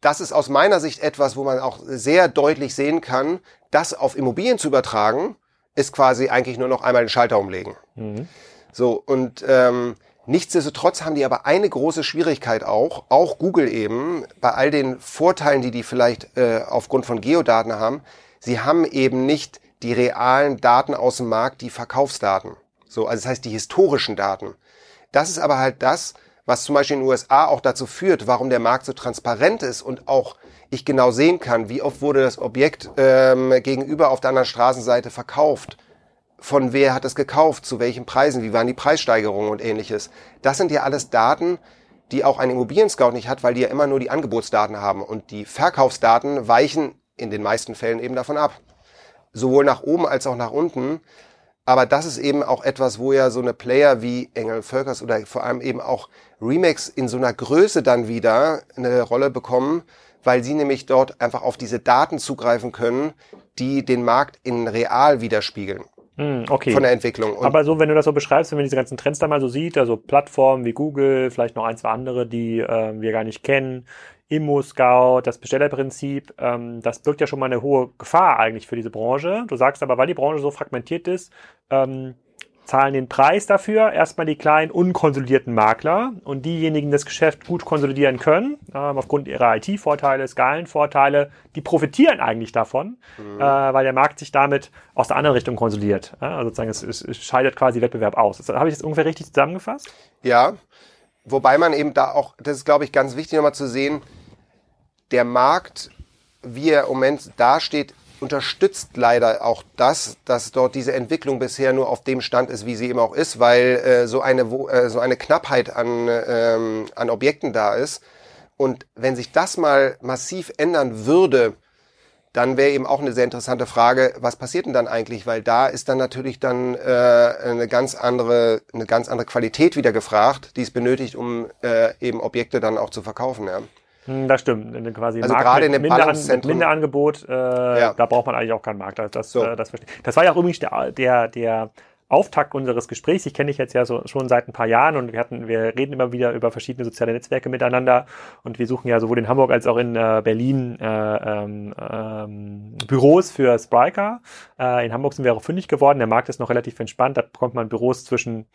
das ist aus meiner Sicht etwas, wo man auch sehr deutlich sehen kann, das auf Immobilien zu übertragen, ist quasi eigentlich nur noch einmal den Schalter umlegen. Mhm. So, und ähm, nichtsdestotrotz haben die aber eine große Schwierigkeit auch, auch Google eben, bei all den Vorteilen, die die vielleicht äh, aufgrund von Geodaten haben, sie haben eben nicht die realen Daten aus dem Markt, die Verkaufsdaten. So, also das heißt die historischen Daten. Das ist aber halt das, was zum Beispiel in den USA auch dazu führt, warum der Markt so transparent ist und auch ich genau sehen kann, wie oft wurde das Objekt ähm, gegenüber auf der anderen Straßenseite verkauft. Von wer hat es gekauft, zu welchen Preisen, wie waren die Preissteigerungen und ähnliches. Das sind ja alles Daten, die auch ein Immobilien-Scout nicht hat, weil die ja immer nur die Angebotsdaten haben und die Verkaufsdaten weichen in den meisten Fällen eben davon ab. Sowohl nach oben als auch nach unten. Aber das ist eben auch etwas, wo ja so eine Player wie Engel Völkers oder vor allem eben auch Remakes in so einer Größe dann wieder eine Rolle bekommen, weil sie nämlich dort einfach auf diese Daten zugreifen können, die den Markt in real widerspiegeln. Hm, okay. Von der Entwicklung. Und Aber so, wenn du das so beschreibst, wenn man diese ganzen Trends da mal so sieht, also Plattformen wie Google, vielleicht noch ein, zwei andere, die äh, wir gar nicht kennen, Immo-Scout, das Bestellerprinzip, ähm, das birgt ja schon mal eine hohe Gefahr eigentlich für diese Branche. Du sagst aber, weil die Branche so fragmentiert ist, ähm, zahlen den Preis dafür erstmal die kleinen unkonsolidierten Makler und diejenigen, die das Geschäft gut konsolidieren können, ähm, aufgrund ihrer IT-Vorteile, Skalenvorteile, die profitieren eigentlich davon, mhm. äh, weil der Markt sich damit aus der anderen Richtung konsolidiert. Ja? Also sozusagen, es, es, scheidet quasi Wettbewerb aus. Das, Habe ich das ungefähr richtig zusammengefasst? Ja, wobei man eben da auch, das ist glaube ich ganz wichtig nochmal zu sehen, der Markt, wie er im Moment dasteht, unterstützt leider auch das, dass dort diese Entwicklung bisher nur auf dem Stand ist, wie sie eben auch ist, weil äh, so eine äh, so eine Knappheit an ähm, an Objekten da ist Und wenn sich das mal massiv ändern würde, dann wäre eben auch eine sehr interessante Frage, was passiert denn dann eigentlich? Weil da ist dann natürlich dann äh, eine ganz andere, eine ganz andere Qualität wieder gefragt, die es benötigt, um äh, eben Objekte dann auch zu verkaufen. Ja. Hm, das stimmt. Quasi also gerade in dem Minderan Minderangebot, äh, ja. da braucht man eigentlich auch keinen Makler. Das, so. äh, das, das war ja auch übrigens der, der, der Auftakt unseres Gesprächs. Ich kenne dich jetzt ja so, schon seit ein paar Jahren und wir hatten, wir reden immer wieder über verschiedene soziale Netzwerke miteinander und wir suchen ja sowohl in Hamburg als auch in äh, Berlin äh, ähm, ähm, Büros für Spriker. Äh, in Hamburg sind wir auch fündig geworden. Der Markt ist noch relativ entspannt. Da bekommt man Büros zwischen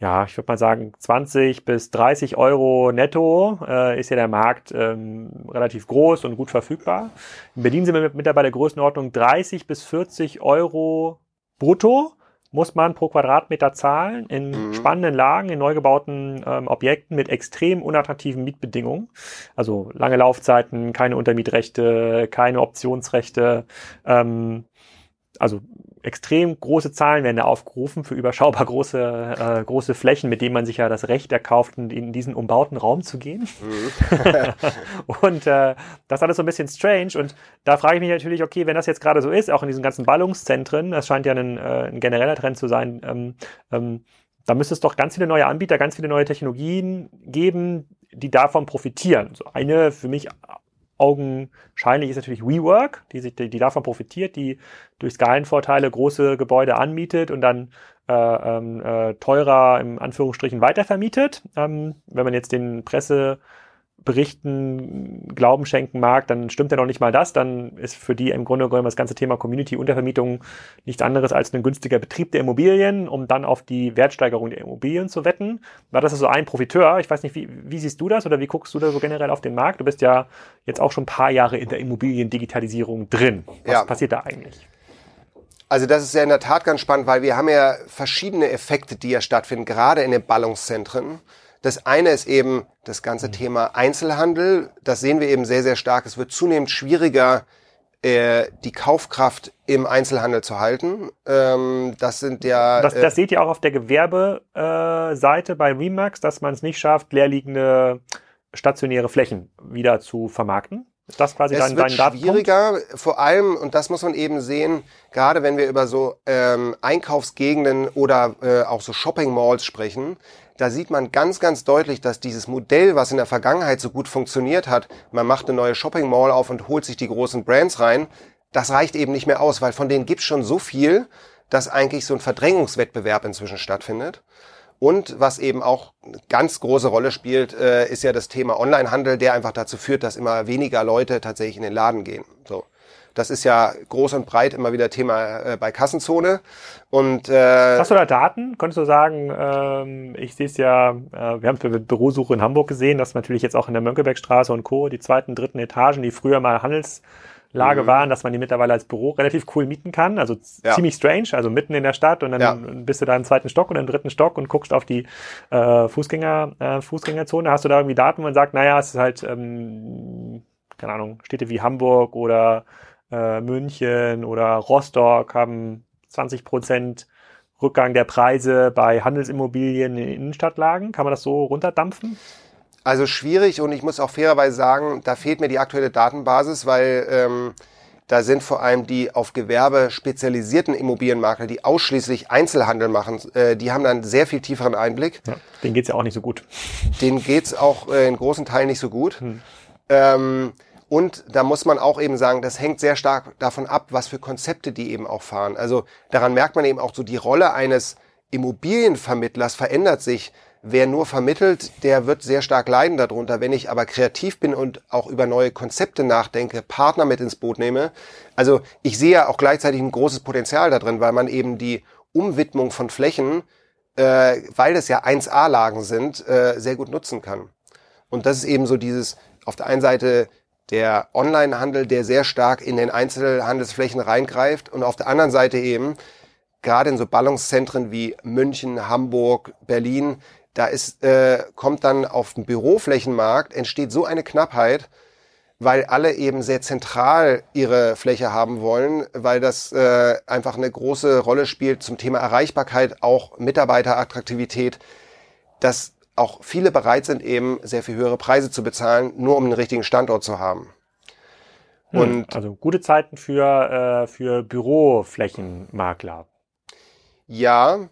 ja, ich würde mal sagen, 20 bis 30 Euro netto äh, ist ja der Markt ähm, relativ groß und gut verfügbar. In Berlin sind wir mit, mit dabei der Größenordnung 30 bis 40 Euro brutto muss man pro Quadratmeter zahlen in mhm. spannenden Lagen, in neu gebauten ähm, Objekten mit extrem unattraktiven Mietbedingungen. Also lange Laufzeiten, keine Untermietrechte, keine Optionsrechte. Ähm, also extrem große Zahlen werden da aufgerufen für überschaubar große, äh, große Flächen, mit denen man sich ja das Recht erkauft, in diesen umbauten Raum zu gehen. Mhm. und äh, das ist alles so ein bisschen strange. Und da frage ich mich natürlich, okay, wenn das jetzt gerade so ist, auch in diesen ganzen Ballungszentren, das scheint ja ein, äh, ein genereller Trend zu sein, ähm, ähm, da müsste es doch ganz viele neue Anbieter, ganz viele neue Technologien geben, die davon profitieren. So eine für mich augenscheinlich ist natürlich WeWork, die, sich, die, die davon profitiert, die durch Skalenvorteile große Gebäude anmietet und dann äh, ähm, äh, teurer im Anführungsstrichen weitervermietet. Ähm, wenn man jetzt den Presse Berichten Glauben schenken mag, dann stimmt ja noch nicht mal das. Dann ist für die im Grunde genommen das ganze Thema Community-Untervermietung nichts anderes als ein günstiger Betrieb der Immobilien, um dann auf die Wertsteigerung der Immobilien zu wetten. War das ist so ein Profiteur? Ich weiß nicht, wie, wie siehst du das oder wie guckst du da so generell auf den Markt? Du bist ja jetzt auch schon ein paar Jahre in der Immobiliendigitalisierung drin. Was ja. passiert da eigentlich? Also das ist ja in der Tat ganz spannend, weil wir haben ja verschiedene Effekte, die ja stattfinden, gerade in den Ballungszentren. Das eine ist eben das ganze mhm. Thema Einzelhandel. Das sehen wir eben sehr, sehr stark. Es wird zunehmend schwieriger, äh, die Kaufkraft im Einzelhandel zu halten. Ähm, das sind ja. Das, das äh, seht ihr auch auf der Gewerbeseite bei Remax, dass man es nicht schafft, leerliegende stationäre Flächen wieder zu vermarkten. Ist das quasi es dein, wird dein schwieriger, vor allem, und das muss man eben sehen, gerade wenn wir über so ähm, Einkaufsgegenden oder äh, auch so Shopping Malls sprechen, da sieht man ganz, ganz deutlich, dass dieses Modell, was in der Vergangenheit so gut funktioniert hat, man macht eine neue Shopping Mall auf und holt sich die großen Brands rein, das reicht eben nicht mehr aus, weil von denen gibt's schon so viel, dass eigentlich so ein Verdrängungswettbewerb inzwischen stattfindet. Und was eben auch eine ganz große Rolle spielt, äh, ist ja das Thema Onlinehandel, der einfach dazu führt, dass immer weniger Leute tatsächlich in den Laden gehen. So. Das ist ja groß und breit immer wieder Thema äh, bei Kassenzone. Und äh, hast du da Daten? Könntest du sagen, ähm, ich sehe es ja, äh, wir haben es bei Bürosuche in Hamburg gesehen, dass natürlich jetzt auch in der Mönckebergstraße und Co. die zweiten, dritten Etagen, die früher mal Handelslage mhm. waren, dass man die mittlerweile als Büro relativ cool mieten kann. Also ja. ziemlich strange, also mitten in der Stadt und dann ja. bist du da im zweiten Stock oder im dritten Stock und guckst auf die äh, Fußgänger, äh, Fußgängerzone. Hast du da irgendwie Daten, wo man sagt, naja, es ist halt, ähm, keine Ahnung, Städte wie Hamburg oder äh, München oder Rostock haben 20 Prozent Rückgang der Preise bei Handelsimmobilien in Innenstadtlagen. Kann man das so runterdampfen? Also schwierig und ich muss auch fairerweise sagen, da fehlt mir die aktuelle Datenbasis, weil ähm, da sind vor allem die auf Gewerbe spezialisierten Immobilienmakler, die ausschließlich Einzelhandel machen, äh, die haben dann sehr viel tieferen Einblick. Ja, denen geht's ja auch nicht so gut. Denen geht's auch äh, in großen Teilen nicht so gut. Hm. Ähm, und da muss man auch eben sagen, das hängt sehr stark davon ab, was für Konzepte die eben auch fahren. Also daran merkt man eben auch so, die Rolle eines Immobilienvermittlers verändert sich. Wer nur vermittelt, der wird sehr stark leiden darunter. Wenn ich aber kreativ bin und auch über neue Konzepte nachdenke, Partner mit ins Boot nehme. Also ich sehe ja auch gleichzeitig ein großes Potenzial da drin, weil man eben die Umwidmung von Flächen, äh, weil das ja 1A-Lagen sind, äh, sehr gut nutzen kann. Und das ist eben so dieses, auf der einen Seite der Onlinehandel, der sehr stark in den Einzelhandelsflächen reingreift und auf der anderen Seite eben gerade in so Ballungszentren wie München, Hamburg, Berlin, da ist, äh, kommt dann auf dem Büroflächenmarkt, entsteht so eine Knappheit, weil alle eben sehr zentral ihre Fläche haben wollen, weil das äh, einfach eine große Rolle spielt zum Thema Erreichbarkeit, auch Mitarbeiterattraktivität. Das auch viele bereit sind, eben sehr viel höhere Preise zu bezahlen, nur um den richtigen Standort zu haben. Hm, und also gute Zeiten für, äh, für Büroflächenmakler. Ja,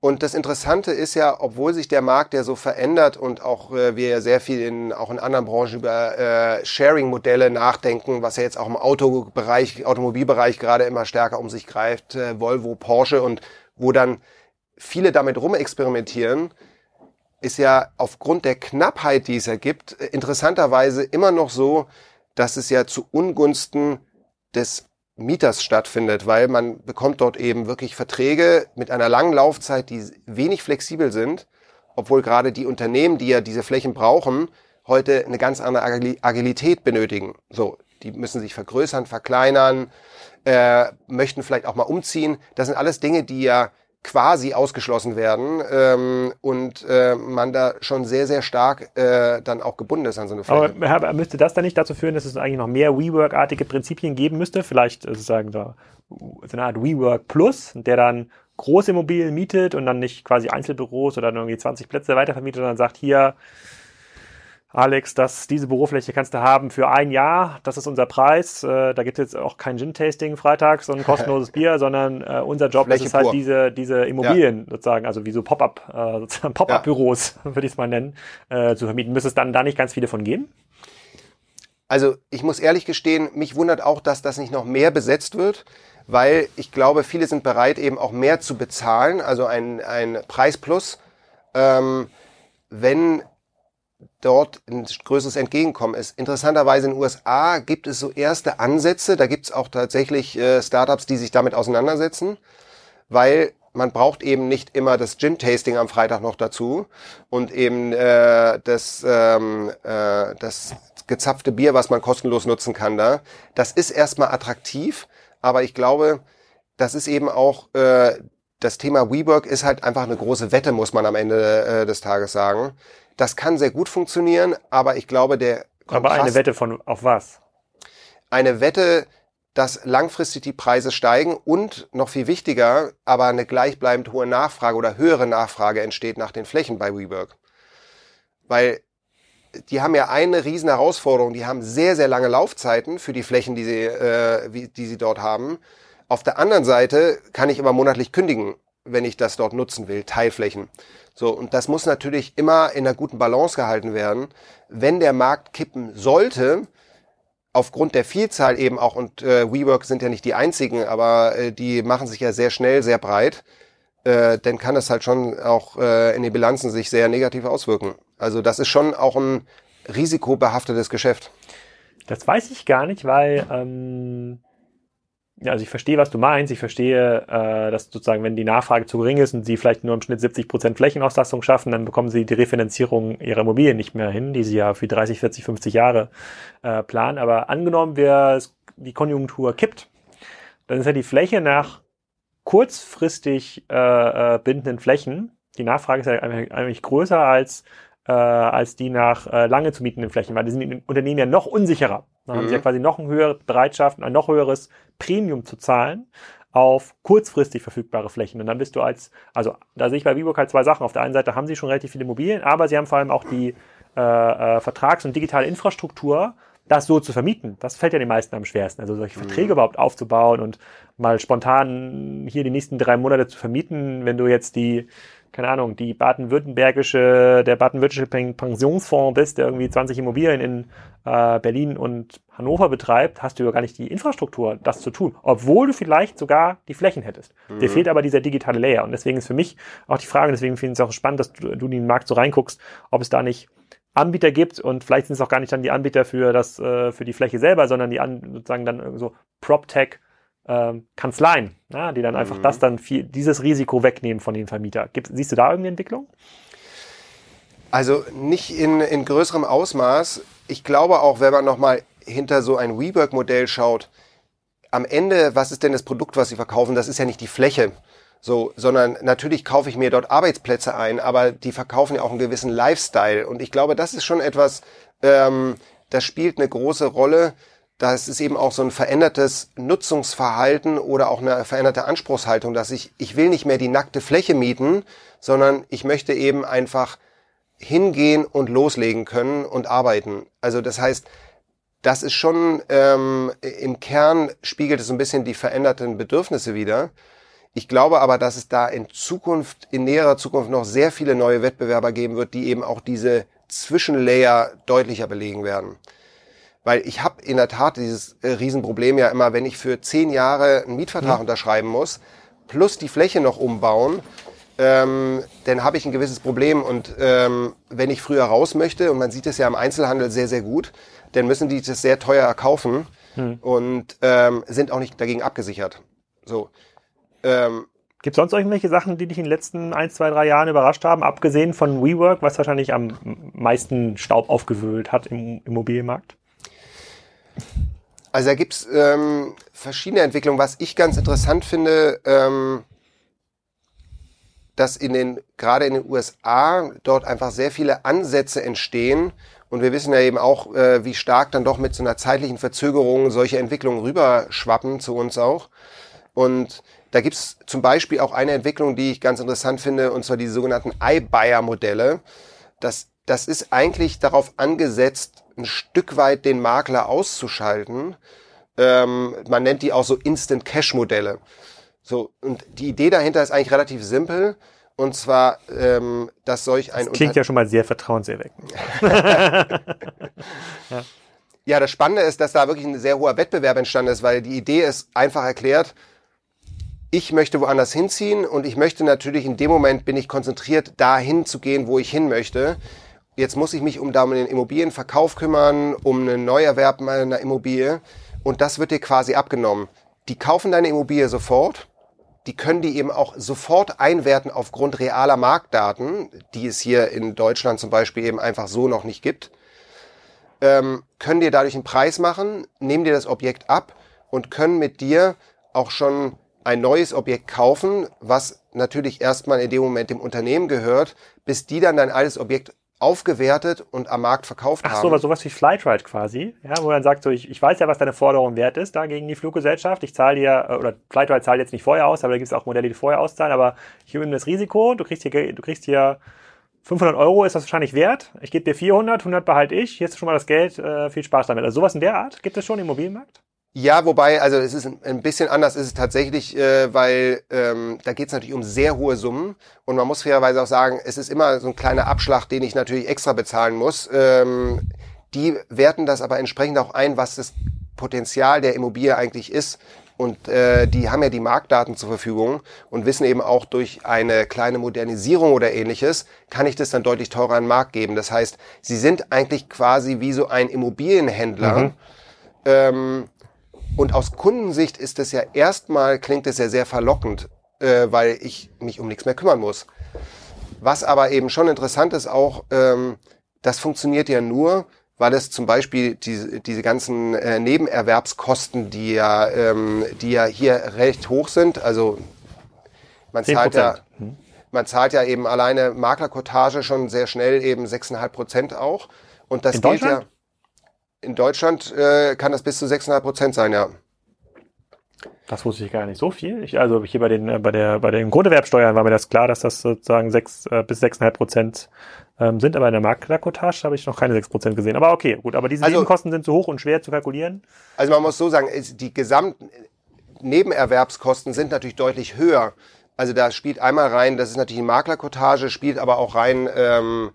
und das Interessante ist ja, obwohl sich der Markt ja so verändert und auch äh, wir ja sehr viel in, auch in anderen Branchen über äh, Sharing-Modelle nachdenken, was ja jetzt auch im Autobereich, Automobilbereich gerade immer stärker um sich greift, äh, Volvo, Porsche und wo dann viele damit rumexperimentieren, ist ja aufgrund der Knappheit, die es ergibt, interessanterweise immer noch so, dass es ja zu Ungunsten des Mieters stattfindet, weil man bekommt dort eben wirklich Verträge mit einer langen Laufzeit, die wenig flexibel sind, obwohl gerade die Unternehmen, die ja diese Flächen brauchen, heute eine ganz andere Agilität benötigen. So, die müssen sich vergrößern, verkleinern, äh, möchten vielleicht auch mal umziehen. Das sind alles Dinge, die ja quasi ausgeschlossen werden ähm, und äh, man da schon sehr, sehr stark äh, dann auch gebunden ist an so eine Fläche. Aber müsste das dann nicht dazu führen, dass es eigentlich noch mehr WeWork-artige Prinzipien geben müsste? Vielleicht sozusagen so, so eine Art WeWork Plus, der dann große Immobilien mietet und dann nicht quasi Einzelbüros oder dann irgendwie 20 Plätze weitervermietet, sondern sagt, hier, Alex, das, diese Bürofläche kannst du haben für ein Jahr. Das ist unser Preis. Äh, da gibt es jetzt auch kein Gin-Tasting freitags und ein kostenloses Bier, sondern äh, unser Job Fläche ist es halt diese, diese Immobilien ja. sozusagen, also wie so Pop-up, äh, sozusagen Pop-up-Büros, ja. würde ich es mal nennen, äh, zu vermieten. Müsste es dann da nicht ganz viele von geben? Also ich muss ehrlich gestehen, mich wundert auch, dass das nicht noch mehr besetzt wird, weil ich glaube, viele sind bereit, eben auch mehr zu bezahlen, also ein, ein Preisplus. Ähm, wenn dort ein größeres Entgegenkommen ist. Interessanterweise in den USA gibt es so erste Ansätze, da gibt es auch tatsächlich äh, Startups, die sich damit auseinandersetzen, weil man braucht eben nicht immer das Gin-Tasting am Freitag noch dazu und eben äh, das, ähm, äh, das gezapfte Bier, was man kostenlos nutzen kann da. Das ist erstmal attraktiv, aber ich glaube, das ist eben auch äh, das Thema WeWork ist halt einfach eine große Wette, muss man am Ende äh, des Tages sagen. Das kann sehr gut funktionieren, aber ich glaube, der Kontrast, Aber eine Wette von auf was? Eine Wette, dass langfristig die Preise steigen und noch viel wichtiger, aber eine gleichbleibend hohe Nachfrage oder höhere Nachfrage entsteht nach den Flächen bei WeWork. Weil die haben ja eine riesen Herausforderung. Die haben sehr, sehr lange Laufzeiten für die Flächen, die sie, äh, die sie dort haben. Auf der anderen Seite kann ich immer monatlich kündigen, wenn ich das dort nutzen will, Teilflächen. So, und das muss natürlich immer in einer guten Balance gehalten werden. Wenn der Markt kippen sollte, aufgrund der Vielzahl eben auch, und äh, WeWork sind ja nicht die einzigen, aber äh, die machen sich ja sehr schnell, sehr breit, äh, dann kann es halt schon auch äh, in den Bilanzen sich sehr negativ auswirken. Also das ist schon auch ein risikobehaftetes Geschäft. Das weiß ich gar nicht, weil ähm, also ich verstehe, was du meinst. Ich verstehe, äh, dass sozusagen, wenn die Nachfrage zu gering ist und sie vielleicht nur im Schnitt 70 Prozent Flächenauslastung schaffen, dann bekommen sie die Refinanzierung ihrer Immobilien nicht mehr hin, die sie ja für 30, 40, 50 Jahre äh, planen. Aber angenommen, wir die Konjunktur kippt, dann ist ja die Fläche nach kurzfristig äh, äh, bindenden Flächen, die Nachfrage ist ja eigentlich größer als äh, als die nach äh, lange zu mietenden Flächen, weil die sind in Unternehmen ja noch unsicherer. Dann mhm. haben sie ja mhm. quasi noch eine höhere Bereitschaft, ein noch höheres Premium zu zahlen auf kurzfristig verfügbare Flächen. Und dann bist du als, also da sehe ich bei Viborg halt zwei Sachen. Auf der einen Seite haben sie schon relativ viele Immobilien, aber sie haben vor allem auch die äh, äh, Vertrags- und digitale Infrastruktur, das so zu vermieten. Das fällt ja den meisten am schwersten. Also solche mhm. Verträge überhaupt aufzubauen und mal spontan hier die nächsten drei Monate zu vermieten, wenn du jetzt die keine Ahnung, die baden-württembergische, der baden-württembergische Pensionsfonds bist, der irgendwie 20 Immobilien in äh, Berlin und Hannover betreibt, hast du ja gar nicht die Infrastruktur, das zu tun, obwohl du vielleicht sogar die Flächen hättest. Mhm. Dir fehlt aber dieser digitale Layer. Und deswegen ist für mich auch die Frage, deswegen finde ich es auch spannend, dass du, du in den Markt so reinguckst, ob es da nicht Anbieter gibt und vielleicht sind es auch gar nicht dann die Anbieter für das äh, für die Fläche selber, sondern die an, sozusagen dann so PropTech Kanzleien, ja, die dann einfach mhm. das dann viel, dieses Risiko wegnehmen von den Vermieter. Gibt, siehst du da irgendeine Entwicklung? Also nicht in, in größerem Ausmaß. Ich glaube auch, wenn man nochmal hinter so ein WeWork-Modell schaut, am Ende, was ist denn das Produkt, was sie verkaufen? Das ist ja nicht die Fläche, so, sondern natürlich kaufe ich mir dort Arbeitsplätze ein, aber die verkaufen ja auch einen gewissen Lifestyle. Und ich glaube, das ist schon etwas, ähm, das spielt eine große Rolle, das ist eben auch so ein verändertes Nutzungsverhalten oder auch eine veränderte Anspruchshaltung, dass ich, ich will nicht mehr die nackte Fläche mieten, sondern ich möchte eben einfach hingehen und loslegen können und arbeiten. Also das heißt, das ist schon ähm, im Kern spiegelt es so ein bisschen die veränderten Bedürfnisse wider. Ich glaube aber, dass es da in Zukunft, in näherer Zukunft noch sehr viele neue Wettbewerber geben wird, die eben auch diese Zwischenlayer deutlicher belegen werden. Weil ich habe in der Tat dieses äh, Riesenproblem ja immer, wenn ich für zehn Jahre einen Mietvertrag mhm. unterschreiben muss, plus die Fläche noch umbauen, ähm, dann habe ich ein gewisses Problem. Und ähm, wenn ich früher raus möchte, und man sieht es ja im Einzelhandel sehr, sehr gut, dann müssen die das sehr teuer erkaufen hm. und ähm, sind auch nicht dagegen abgesichert. So. Ähm, Gibt es sonst irgendwelche Sachen, die dich in den letzten ein, zwei, drei Jahren überrascht haben, abgesehen von WeWork, was wahrscheinlich am meisten Staub aufgewühlt hat im Immobilienmarkt? Also da gibt's ähm, verschiedene Entwicklungen. Was ich ganz interessant finde, ähm, dass in den, gerade in den USA dort einfach sehr viele Ansätze entstehen. Und wir wissen ja eben auch, äh, wie stark dann doch mit so einer zeitlichen Verzögerung solche Entwicklungen rüberschwappen zu uns auch. Und da gibt's zum Beispiel auch eine Entwicklung, die ich ganz interessant finde, und zwar die sogenannten iBuyer-Modelle. Das, das ist eigentlich darauf angesetzt, ein Stück weit den Makler auszuschalten. Ähm, man nennt die auch so Instant-Cash-Modelle. So, und die Idee dahinter ist eigentlich relativ simpel. Und zwar, ähm, dass solch ein das klingt ja schon mal sehr vertrauenserweckend. ja. ja, das Spannende ist, dass da wirklich ein sehr hoher Wettbewerb entstanden ist, weil die Idee ist einfach erklärt, ich möchte woanders hinziehen und ich möchte natürlich in dem Moment bin ich konzentriert, dahin zu gehen, wo ich hin möchte. Jetzt muss ich mich um, den Immobilienverkauf kümmern, um einen Neuerwerb meiner Immobilie und das wird dir quasi abgenommen. Die kaufen deine Immobilie sofort die können die eben auch sofort einwerten aufgrund realer Marktdaten, die es hier in Deutschland zum Beispiel eben einfach so noch nicht gibt. Ähm, können dir dadurch einen Preis machen, nehmen dir das Objekt ab und können mit dir auch schon ein neues Objekt kaufen, was natürlich erstmal in dem Moment dem Unternehmen gehört, bis die dann dein altes Objekt aufgewertet und am Markt verkauft Ach so, haben. sowas wie Flightride quasi, ja, wo man sagt so, ich, ich weiß ja, was deine Forderung wert ist da gegen die Fluggesellschaft. Ich zahle dir, äh, oder Flightride zahlt jetzt nicht vorher aus, aber da gibt es auch Modelle, die vorher auszahlen, aber ich übernehme das Risiko, du kriegst hier, du kriegst hier 500 Euro ist das wahrscheinlich wert. Ich gebe dir 400, 100 behalte ich. Hier ist schon mal das Geld. Äh, viel Spaß damit. Also sowas in der Art gibt es schon im Immobilienmarkt? Ja, wobei, also es ist ein bisschen anders ist es tatsächlich, äh, weil ähm, da geht es natürlich um sehr hohe Summen und man muss fairerweise auch sagen, es ist immer so ein kleiner Abschlag, den ich natürlich extra bezahlen muss. Ähm, die werten das aber entsprechend auch ein, was das Potenzial der Immobilie eigentlich ist. Und äh, die haben ja die Marktdaten zur Verfügung und wissen eben auch durch eine kleine Modernisierung oder ähnliches, kann ich das dann deutlich teurer an den Markt geben. Das heißt, sie sind eigentlich quasi wie so ein Immobilienhändler. Mhm. Ähm, und aus Kundensicht ist es ja erstmal, klingt es ja sehr verlockend, äh, weil ich mich um nichts mehr kümmern muss. Was aber eben schon interessant ist auch, ähm, das funktioniert ja nur, weil es zum Beispiel diese, diese ganzen äh, Nebenerwerbskosten, die ja, ähm, die ja hier recht hoch sind, also man zahlt ja, hm. man zahlt ja eben alleine Maklerkotage schon sehr schnell eben 6,5 Prozent auch. Und das In gilt ja in Deutschland äh, kann das bis zu 6,5 Prozent sein, ja. Das wusste ich gar nicht so viel. Ich, also hier bei den äh, bei der bei den Grunderwerbsteuern war mir das klar, dass das sozusagen sechs äh, bis sechseinhalb Prozent ähm, sind, aber in der Maklerkotage habe ich noch keine sechs Prozent gesehen. Aber okay, gut. Aber diese also, Nebenkosten sind zu hoch und schwer zu kalkulieren. Also man muss so sagen, die gesamten Nebenerwerbskosten sind natürlich deutlich höher. Also da spielt einmal rein, das ist natürlich die Maklerkotage, spielt aber auch rein ähm,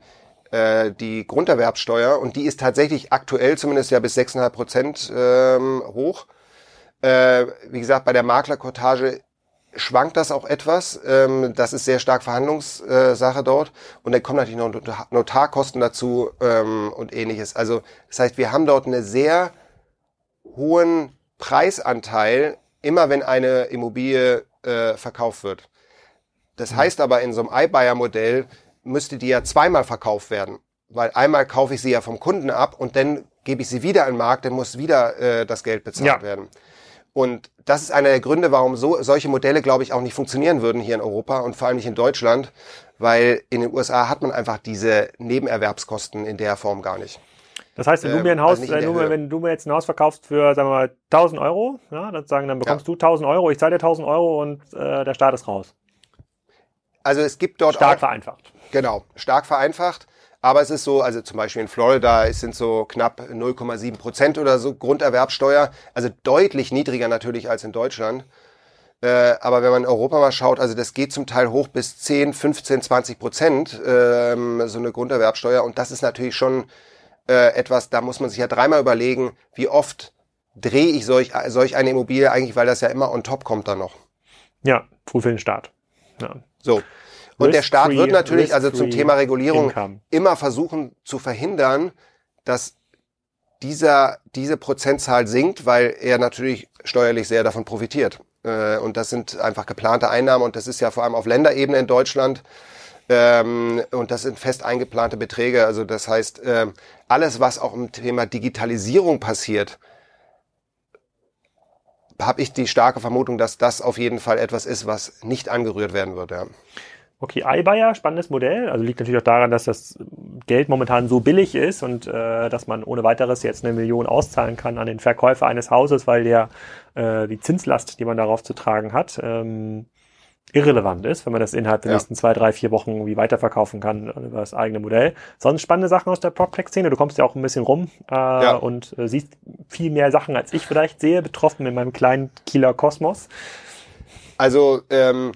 äh, die Grunderwerbsteuer und die ist tatsächlich aktuell zumindest ja bis 6,5 Prozent ähm, hoch. Äh, wie gesagt, bei der Maklerkotage schwankt das auch etwas. Ähm, das ist sehr stark Verhandlungssache dort. Und dann kommen natürlich noch Notarkosten dazu ähm, und ähnliches. Also das heißt, wir haben dort einen sehr hohen Preisanteil, immer wenn eine Immobilie äh, verkauft wird. Das heißt aber in so einem iBuyer-Modell müsste die ja zweimal verkauft werden. Weil einmal kaufe ich sie ja vom Kunden ab und dann gebe ich sie wieder an den Markt, dann muss wieder äh, das Geld bezahlt ja. werden. Und das ist einer der Gründe, warum so, solche Modelle, glaube ich, auch nicht funktionieren würden hier in Europa und vor allem nicht in Deutschland, weil in den USA hat man einfach diese Nebenerwerbskosten in der Form gar nicht. Das heißt, wenn du mir ein ähm, Haus, also wenn, du, wenn du mir jetzt ein Haus verkaufst für, sagen wir mal, 1000 Euro, ja, dann sagen, dann bekommst ja. du 1000 Euro, ich zahle dir 1000 Euro und äh, der Staat ist raus. Also es gibt dort stark auch, vereinfacht. Genau, stark vereinfacht. Aber es ist so, also zum Beispiel in Florida es sind so knapp 0,7 Prozent oder so Grunderwerbsteuer, also deutlich niedriger natürlich als in Deutschland. Äh, aber wenn man in Europa mal schaut, also das geht zum Teil hoch bis 10, 15, 20 Prozent, ähm, so eine Grunderwerbsteuer. Und das ist natürlich schon äh, etwas, da muss man sich ja dreimal überlegen, wie oft drehe ich solch, solch eine Immobilie eigentlich, weil das ja immer on top kommt dann noch. Ja, früh für den Start. Ja. So. Und der Staat wird natürlich, also zum Thema Regulierung, income. immer versuchen zu verhindern, dass dieser, diese Prozentzahl sinkt, weil er natürlich steuerlich sehr davon profitiert. Äh, und das sind einfach geplante Einnahmen und das ist ja vor allem auf Länderebene in Deutschland. Ähm, und das sind fest eingeplante Beträge. Also das heißt, ähm, alles, was auch im Thema Digitalisierung passiert, habe ich die starke Vermutung, dass das auf jeden Fall etwas ist, was nicht angerührt werden wird. Ja. Okay, iBuyer, spannendes Modell. Also liegt natürlich auch daran, dass das Geld momentan so billig ist und äh, dass man ohne weiteres jetzt eine Million auszahlen kann an den Verkäufer eines Hauses, weil der äh, die Zinslast, die man darauf zu tragen hat, ähm, irrelevant ist, wenn man das innerhalb der ja. nächsten zwei, drei, vier Wochen irgendwie weiterverkaufen kann über das eigene Modell. Sonst spannende Sachen aus der PropTech-Szene. Du kommst ja auch ein bisschen rum äh, ja. und äh, siehst viel mehr Sachen, als ich vielleicht sehe, betroffen in meinem kleinen Kieler Kosmos. Also ähm,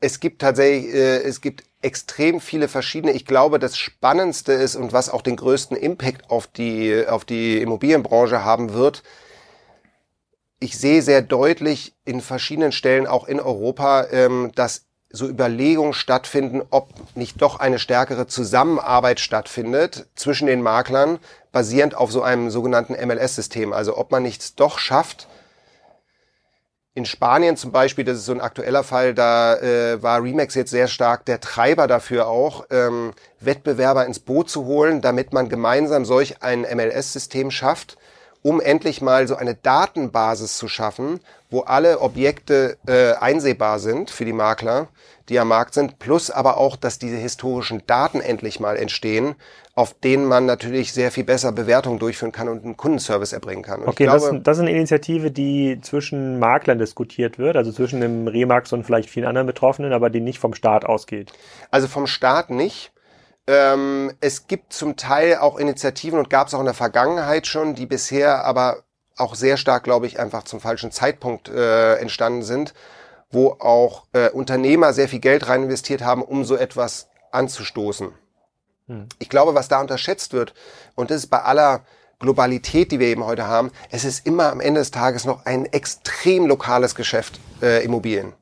es gibt tatsächlich, äh, es gibt extrem viele verschiedene. Ich glaube, das Spannendste ist und was auch den größten Impact auf die, auf die Immobilienbranche haben wird, ich sehe sehr deutlich in verschiedenen Stellen, auch in Europa, ähm, dass so Überlegungen stattfinden, ob nicht doch eine stärkere Zusammenarbeit stattfindet zwischen den Maklern, basierend auf so einem sogenannten MLS-System. Also ob man nicht doch schafft, in Spanien zum Beispiel, das ist so ein aktueller Fall, da äh, war Remax jetzt sehr stark der Treiber dafür auch, ähm, Wettbewerber ins Boot zu holen, damit man gemeinsam solch ein MLS-System schafft, um endlich mal so eine Datenbasis zu schaffen, wo alle Objekte äh, einsehbar sind für die Makler, die am Markt sind, plus aber auch, dass diese historischen Daten endlich mal entstehen, auf denen man natürlich sehr viel besser Bewertungen durchführen kann und einen Kundenservice erbringen kann. Und okay, glaube, das, das, ist eine Initiative, die zwischen Maklern diskutiert wird, also zwischen dem Remax und vielleicht vielen anderen Betroffenen, aber die nicht vom Staat ausgeht. Also vom Staat nicht. Ähm, es gibt zum Teil auch Initiativen und gab es auch in der Vergangenheit schon, die bisher aber auch sehr stark, glaube ich, einfach zum falschen Zeitpunkt äh, entstanden sind, wo auch äh, Unternehmer sehr viel Geld rein investiert haben, um so etwas anzustoßen. Hm. Ich glaube, was da unterschätzt wird, und das ist bei aller Globalität, die wir eben heute haben, es ist immer am Ende des Tages noch ein extrem lokales Geschäft, äh, Immobilien.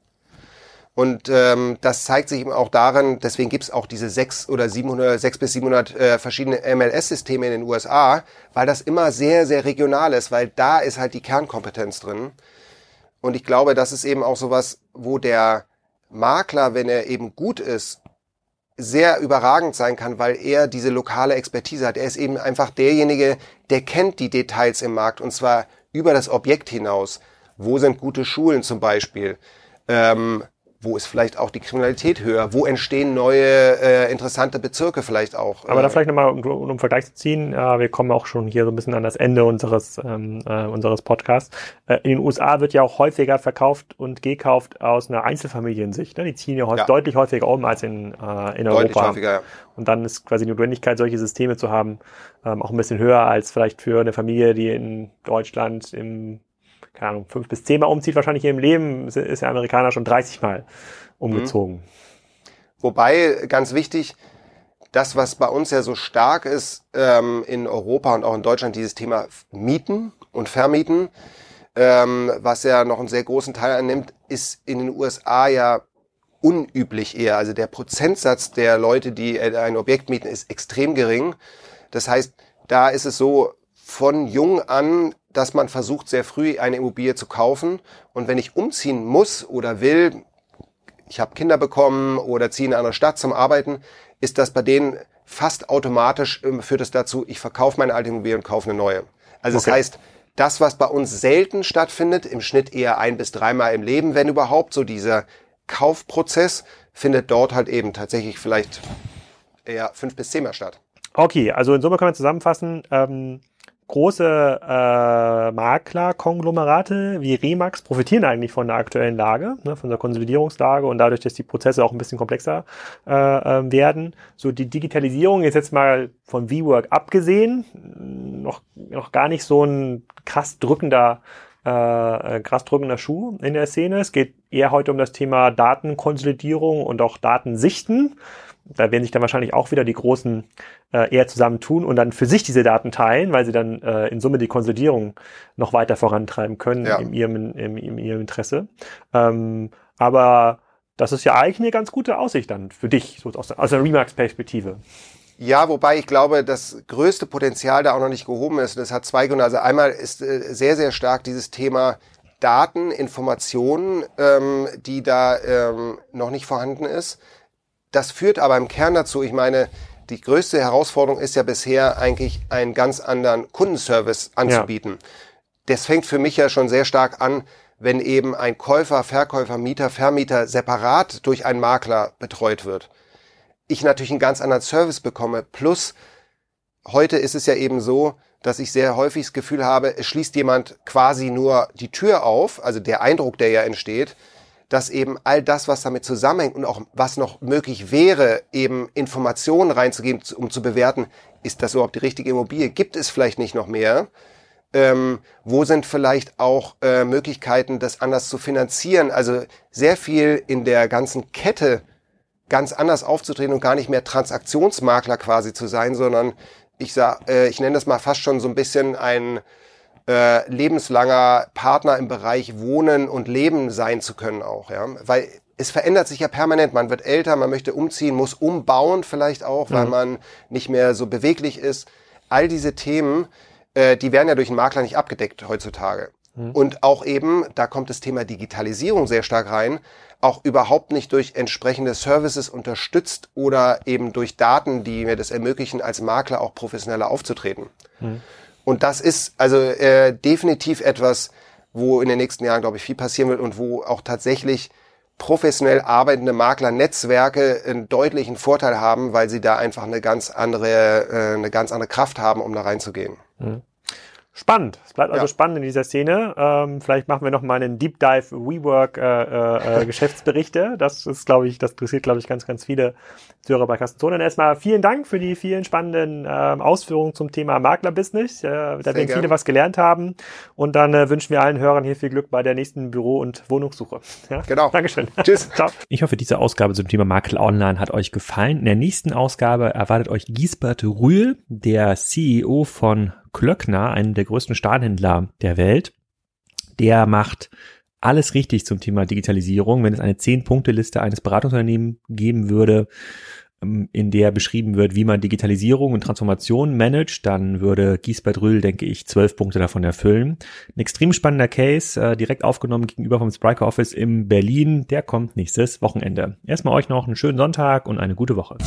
Und ähm, das zeigt sich eben auch darin, deswegen gibt's auch diese sechs oder 700, sechs bis 700 äh, verschiedene MLS-Systeme in den USA, weil das immer sehr, sehr regional ist, weil da ist halt die Kernkompetenz drin. Und ich glaube, das ist eben auch sowas, wo der Makler, wenn er eben gut ist, sehr überragend sein kann, weil er diese lokale Expertise hat. Er ist eben einfach derjenige, der kennt die Details im Markt und zwar über das Objekt hinaus. Wo sind gute Schulen zum Beispiel? Ähm, wo ist vielleicht auch die Kriminalität höher? Wo entstehen neue äh, interessante Bezirke vielleicht auch? Aber da vielleicht nochmal, um, um Vergleich zu ziehen, äh, wir kommen auch schon hier so ein bisschen an das Ende unseres, ähm, äh, unseres Podcasts. Äh, in den USA wird ja auch häufiger verkauft und gekauft aus einer Einzelfamiliensicht. Ne? Die ziehen ja, ja. deutlich häufiger um als in, äh, in deutlich Europa. Häufiger, ja. Und dann ist quasi die Notwendigkeit, solche Systeme zu haben, ähm, auch ein bisschen höher als vielleicht für eine Familie, die in Deutschland im keine Ahnung, fünf bis zehn Mal umzieht, wahrscheinlich im Leben, ist der Amerikaner schon 30 Mal umgezogen. Mhm. Wobei, ganz wichtig, das, was bei uns ja so stark ist ähm, in Europa und auch in Deutschland, dieses Thema Mieten und Vermieten, ähm, was ja noch einen sehr großen Teil annimmt, ist in den USA ja unüblich eher. Also der Prozentsatz der Leute, die ein Objekt mieten, ist extrem gering. Das heißt, da ist es so, von jung an dass man versucht, sehr früh eine Immobilie zu kaufen. Und wenn ich umziehen muss oder will, ich habe Kinder bekommen oder ziehe in eine andere Stadt zum Arbeiten, ist das bei denen fast automatisch, ähm, führt es dazu, ich verkaufe meine alte Immobilie und kaufe eine neue. Also okay. das heißt, das, was bei uns selten stattfindet, im Schnitt eher ein bis dreimal im Leben, wenn überhaupt, so dieser Kaufprozess, findet dort halt eben tatsächlich vielleicht eher fünf bis zehnmal statt. Okay, also in Summe können wir zusammenfassen, ähm, große äh, Makler-Konglomerate wie Remax profitieren eigentlich von der aktuellen Lage, ne, von der Konsolidierungslage und dadurch, dass die Prozesse auch ein bisschen komplexer äh, äh, werden. So die Digitalisierung ist jetzt mal von V-Work abgesehen, noch, noch gar nicht so ein krass drückender äh, äh, krass drückender Schuh in der Szene. Es geht eher heute um das Thema Datenkonsolidierung und auch Datensichten. Da werden sich dann wahrscheinlich auch wieder die Großen äh, eher zusammentun und dann für sich diese Daten teilen, weil sie dann äh, in Summe die Konsolidierung noch weiter vorantreiben können ja. in, ihrem, in, in ihrem Interesse. Ähm, aber das ist ja eigentlich eine ganz gute Aussicht dann für dich, so aus, aus der Remax-Perspektive. Ja, wobei ich glaube, das größte Potenzial da auch noch nicht gehoben ist. Und das hat zwei Gründe. Also einmal ist äh, sehr, sehr stark dieses Thema Daten, Informationen, ähm, die da ähm, noch nicht vorhanden ist. Das führt aber im Kern dazu, ich meine, die größte Herausforderung ist ja bisher eigentlich einen ganz anderen Kundenservice anzubieten. Ja. Das fängt für mich ja schon sehr stark an, wenn eben ein Käufer, Verkäufer, Mieter, Vermieter separat durch einen Makler betreut wird ich natürlich einen ganz anderen Service bekomme. Plus, heute ist es ja eben so, dass ich sehr häufig das Gefühl habe, es schließt jemand quasi nur die Tür auf, also der Eindruck, der ja entsteht, dass eben all das, was damit zusammenhängt und auch was noch möglich wäre, eben Informationen reinzugeben, um zu bewerten, ist das überhaupt die richtige Immobilie? Gibt es vielleicht nicht noch mehr? Ähm, wo sind vielleicht auch äh, Möglichkeiten, das anders zu finanzieren? Also sehr viel in der ganzen Kette ganz anders aufzutreten und gar nicht mehr Transaktionsmakler quasi zu sein, sondern ich sag, äh, ich nenne das mal fast schon so ein bisschen ein äh, lebenslanger Partner im Bereich Wohnen und Leben sein zu können auch, ja, weil es verändert sich ja permanent. Man wird älter, man möchte umziehen, muss umbauen vielleicht auch, weil mhm. man nicht mehr so beweglich ist. All diese Themen, äh, die werden ja durch einen Makler nicht abgedeckt heutzutage. Mhm. Und auch eben, da kommt das Thema Digitalisierung sehr stark rein auch überhaupt nicht durch entsprechende Services unterstützt oder eben durch Daten, die mir das ermöglichen, als Makler auch professioneller aufzutreten. Mhm. Und das ist also äh, definitiv etwas, wo in den nächsten Jahren, glaube ich, viel passieren wird und wo auch tatsächlich professionell arbeitende Maklernetzwerke einen deutlichen Vorteil haben, weil sie da einfach eine ganz andere, äh, eine ganz andere Kraft haben, um da reinzugehen. Mhm. Spannend. Es bleibt also ja. spannend in dieser Szene. Ähm, vielleicht machen wir noch mal einen Deep Dive WeWork äh, äh, äh Geschäftsberichte. Das ist, glaube ich, das interessiert, glaube ich, ganz, ganz viele Zuhörer bei Kastenzonen. Erstmal vielen Dank für die vielen spannenden ähm, Ausführungen zum Thema Maklerbusiness. Äh, da Sehr werden viele was gelernt haben. Und dann äh, wünschen wir allen Hörern hier viel Glück bei der nächsten Büro- und Wohnungssuche. Ja? Genau. Dankeschön. Tschüss. Ciao. Ich hoffe, diese Ausgabe zum Thema Makler Online hat euch gefallen. In der nächsten Ausgabe erwartet euch Giesbert Rühl, der CEO von Klöckner, einen der größten Stahlhändler der Welt, der macht alles richtig zum Thema Digitalisierung. Wenn es eine Zehn-Punkte-Liste eines Beratungsunternehmens geben würde, ähm, in der beschrieben wird, wie man Digitalisierung und Transformation managt, dann würde Giesbert Rühl, denke ich, zwölf Punkte davon erfüllen. Ein extrem spannender Case, äh, direkt aufgenommen gegenüber vom Spriker Office in Berlin. Der kommt nächstes Wochenende. Erstmal euch noch einen schönen Sonntag und eine gute Woche.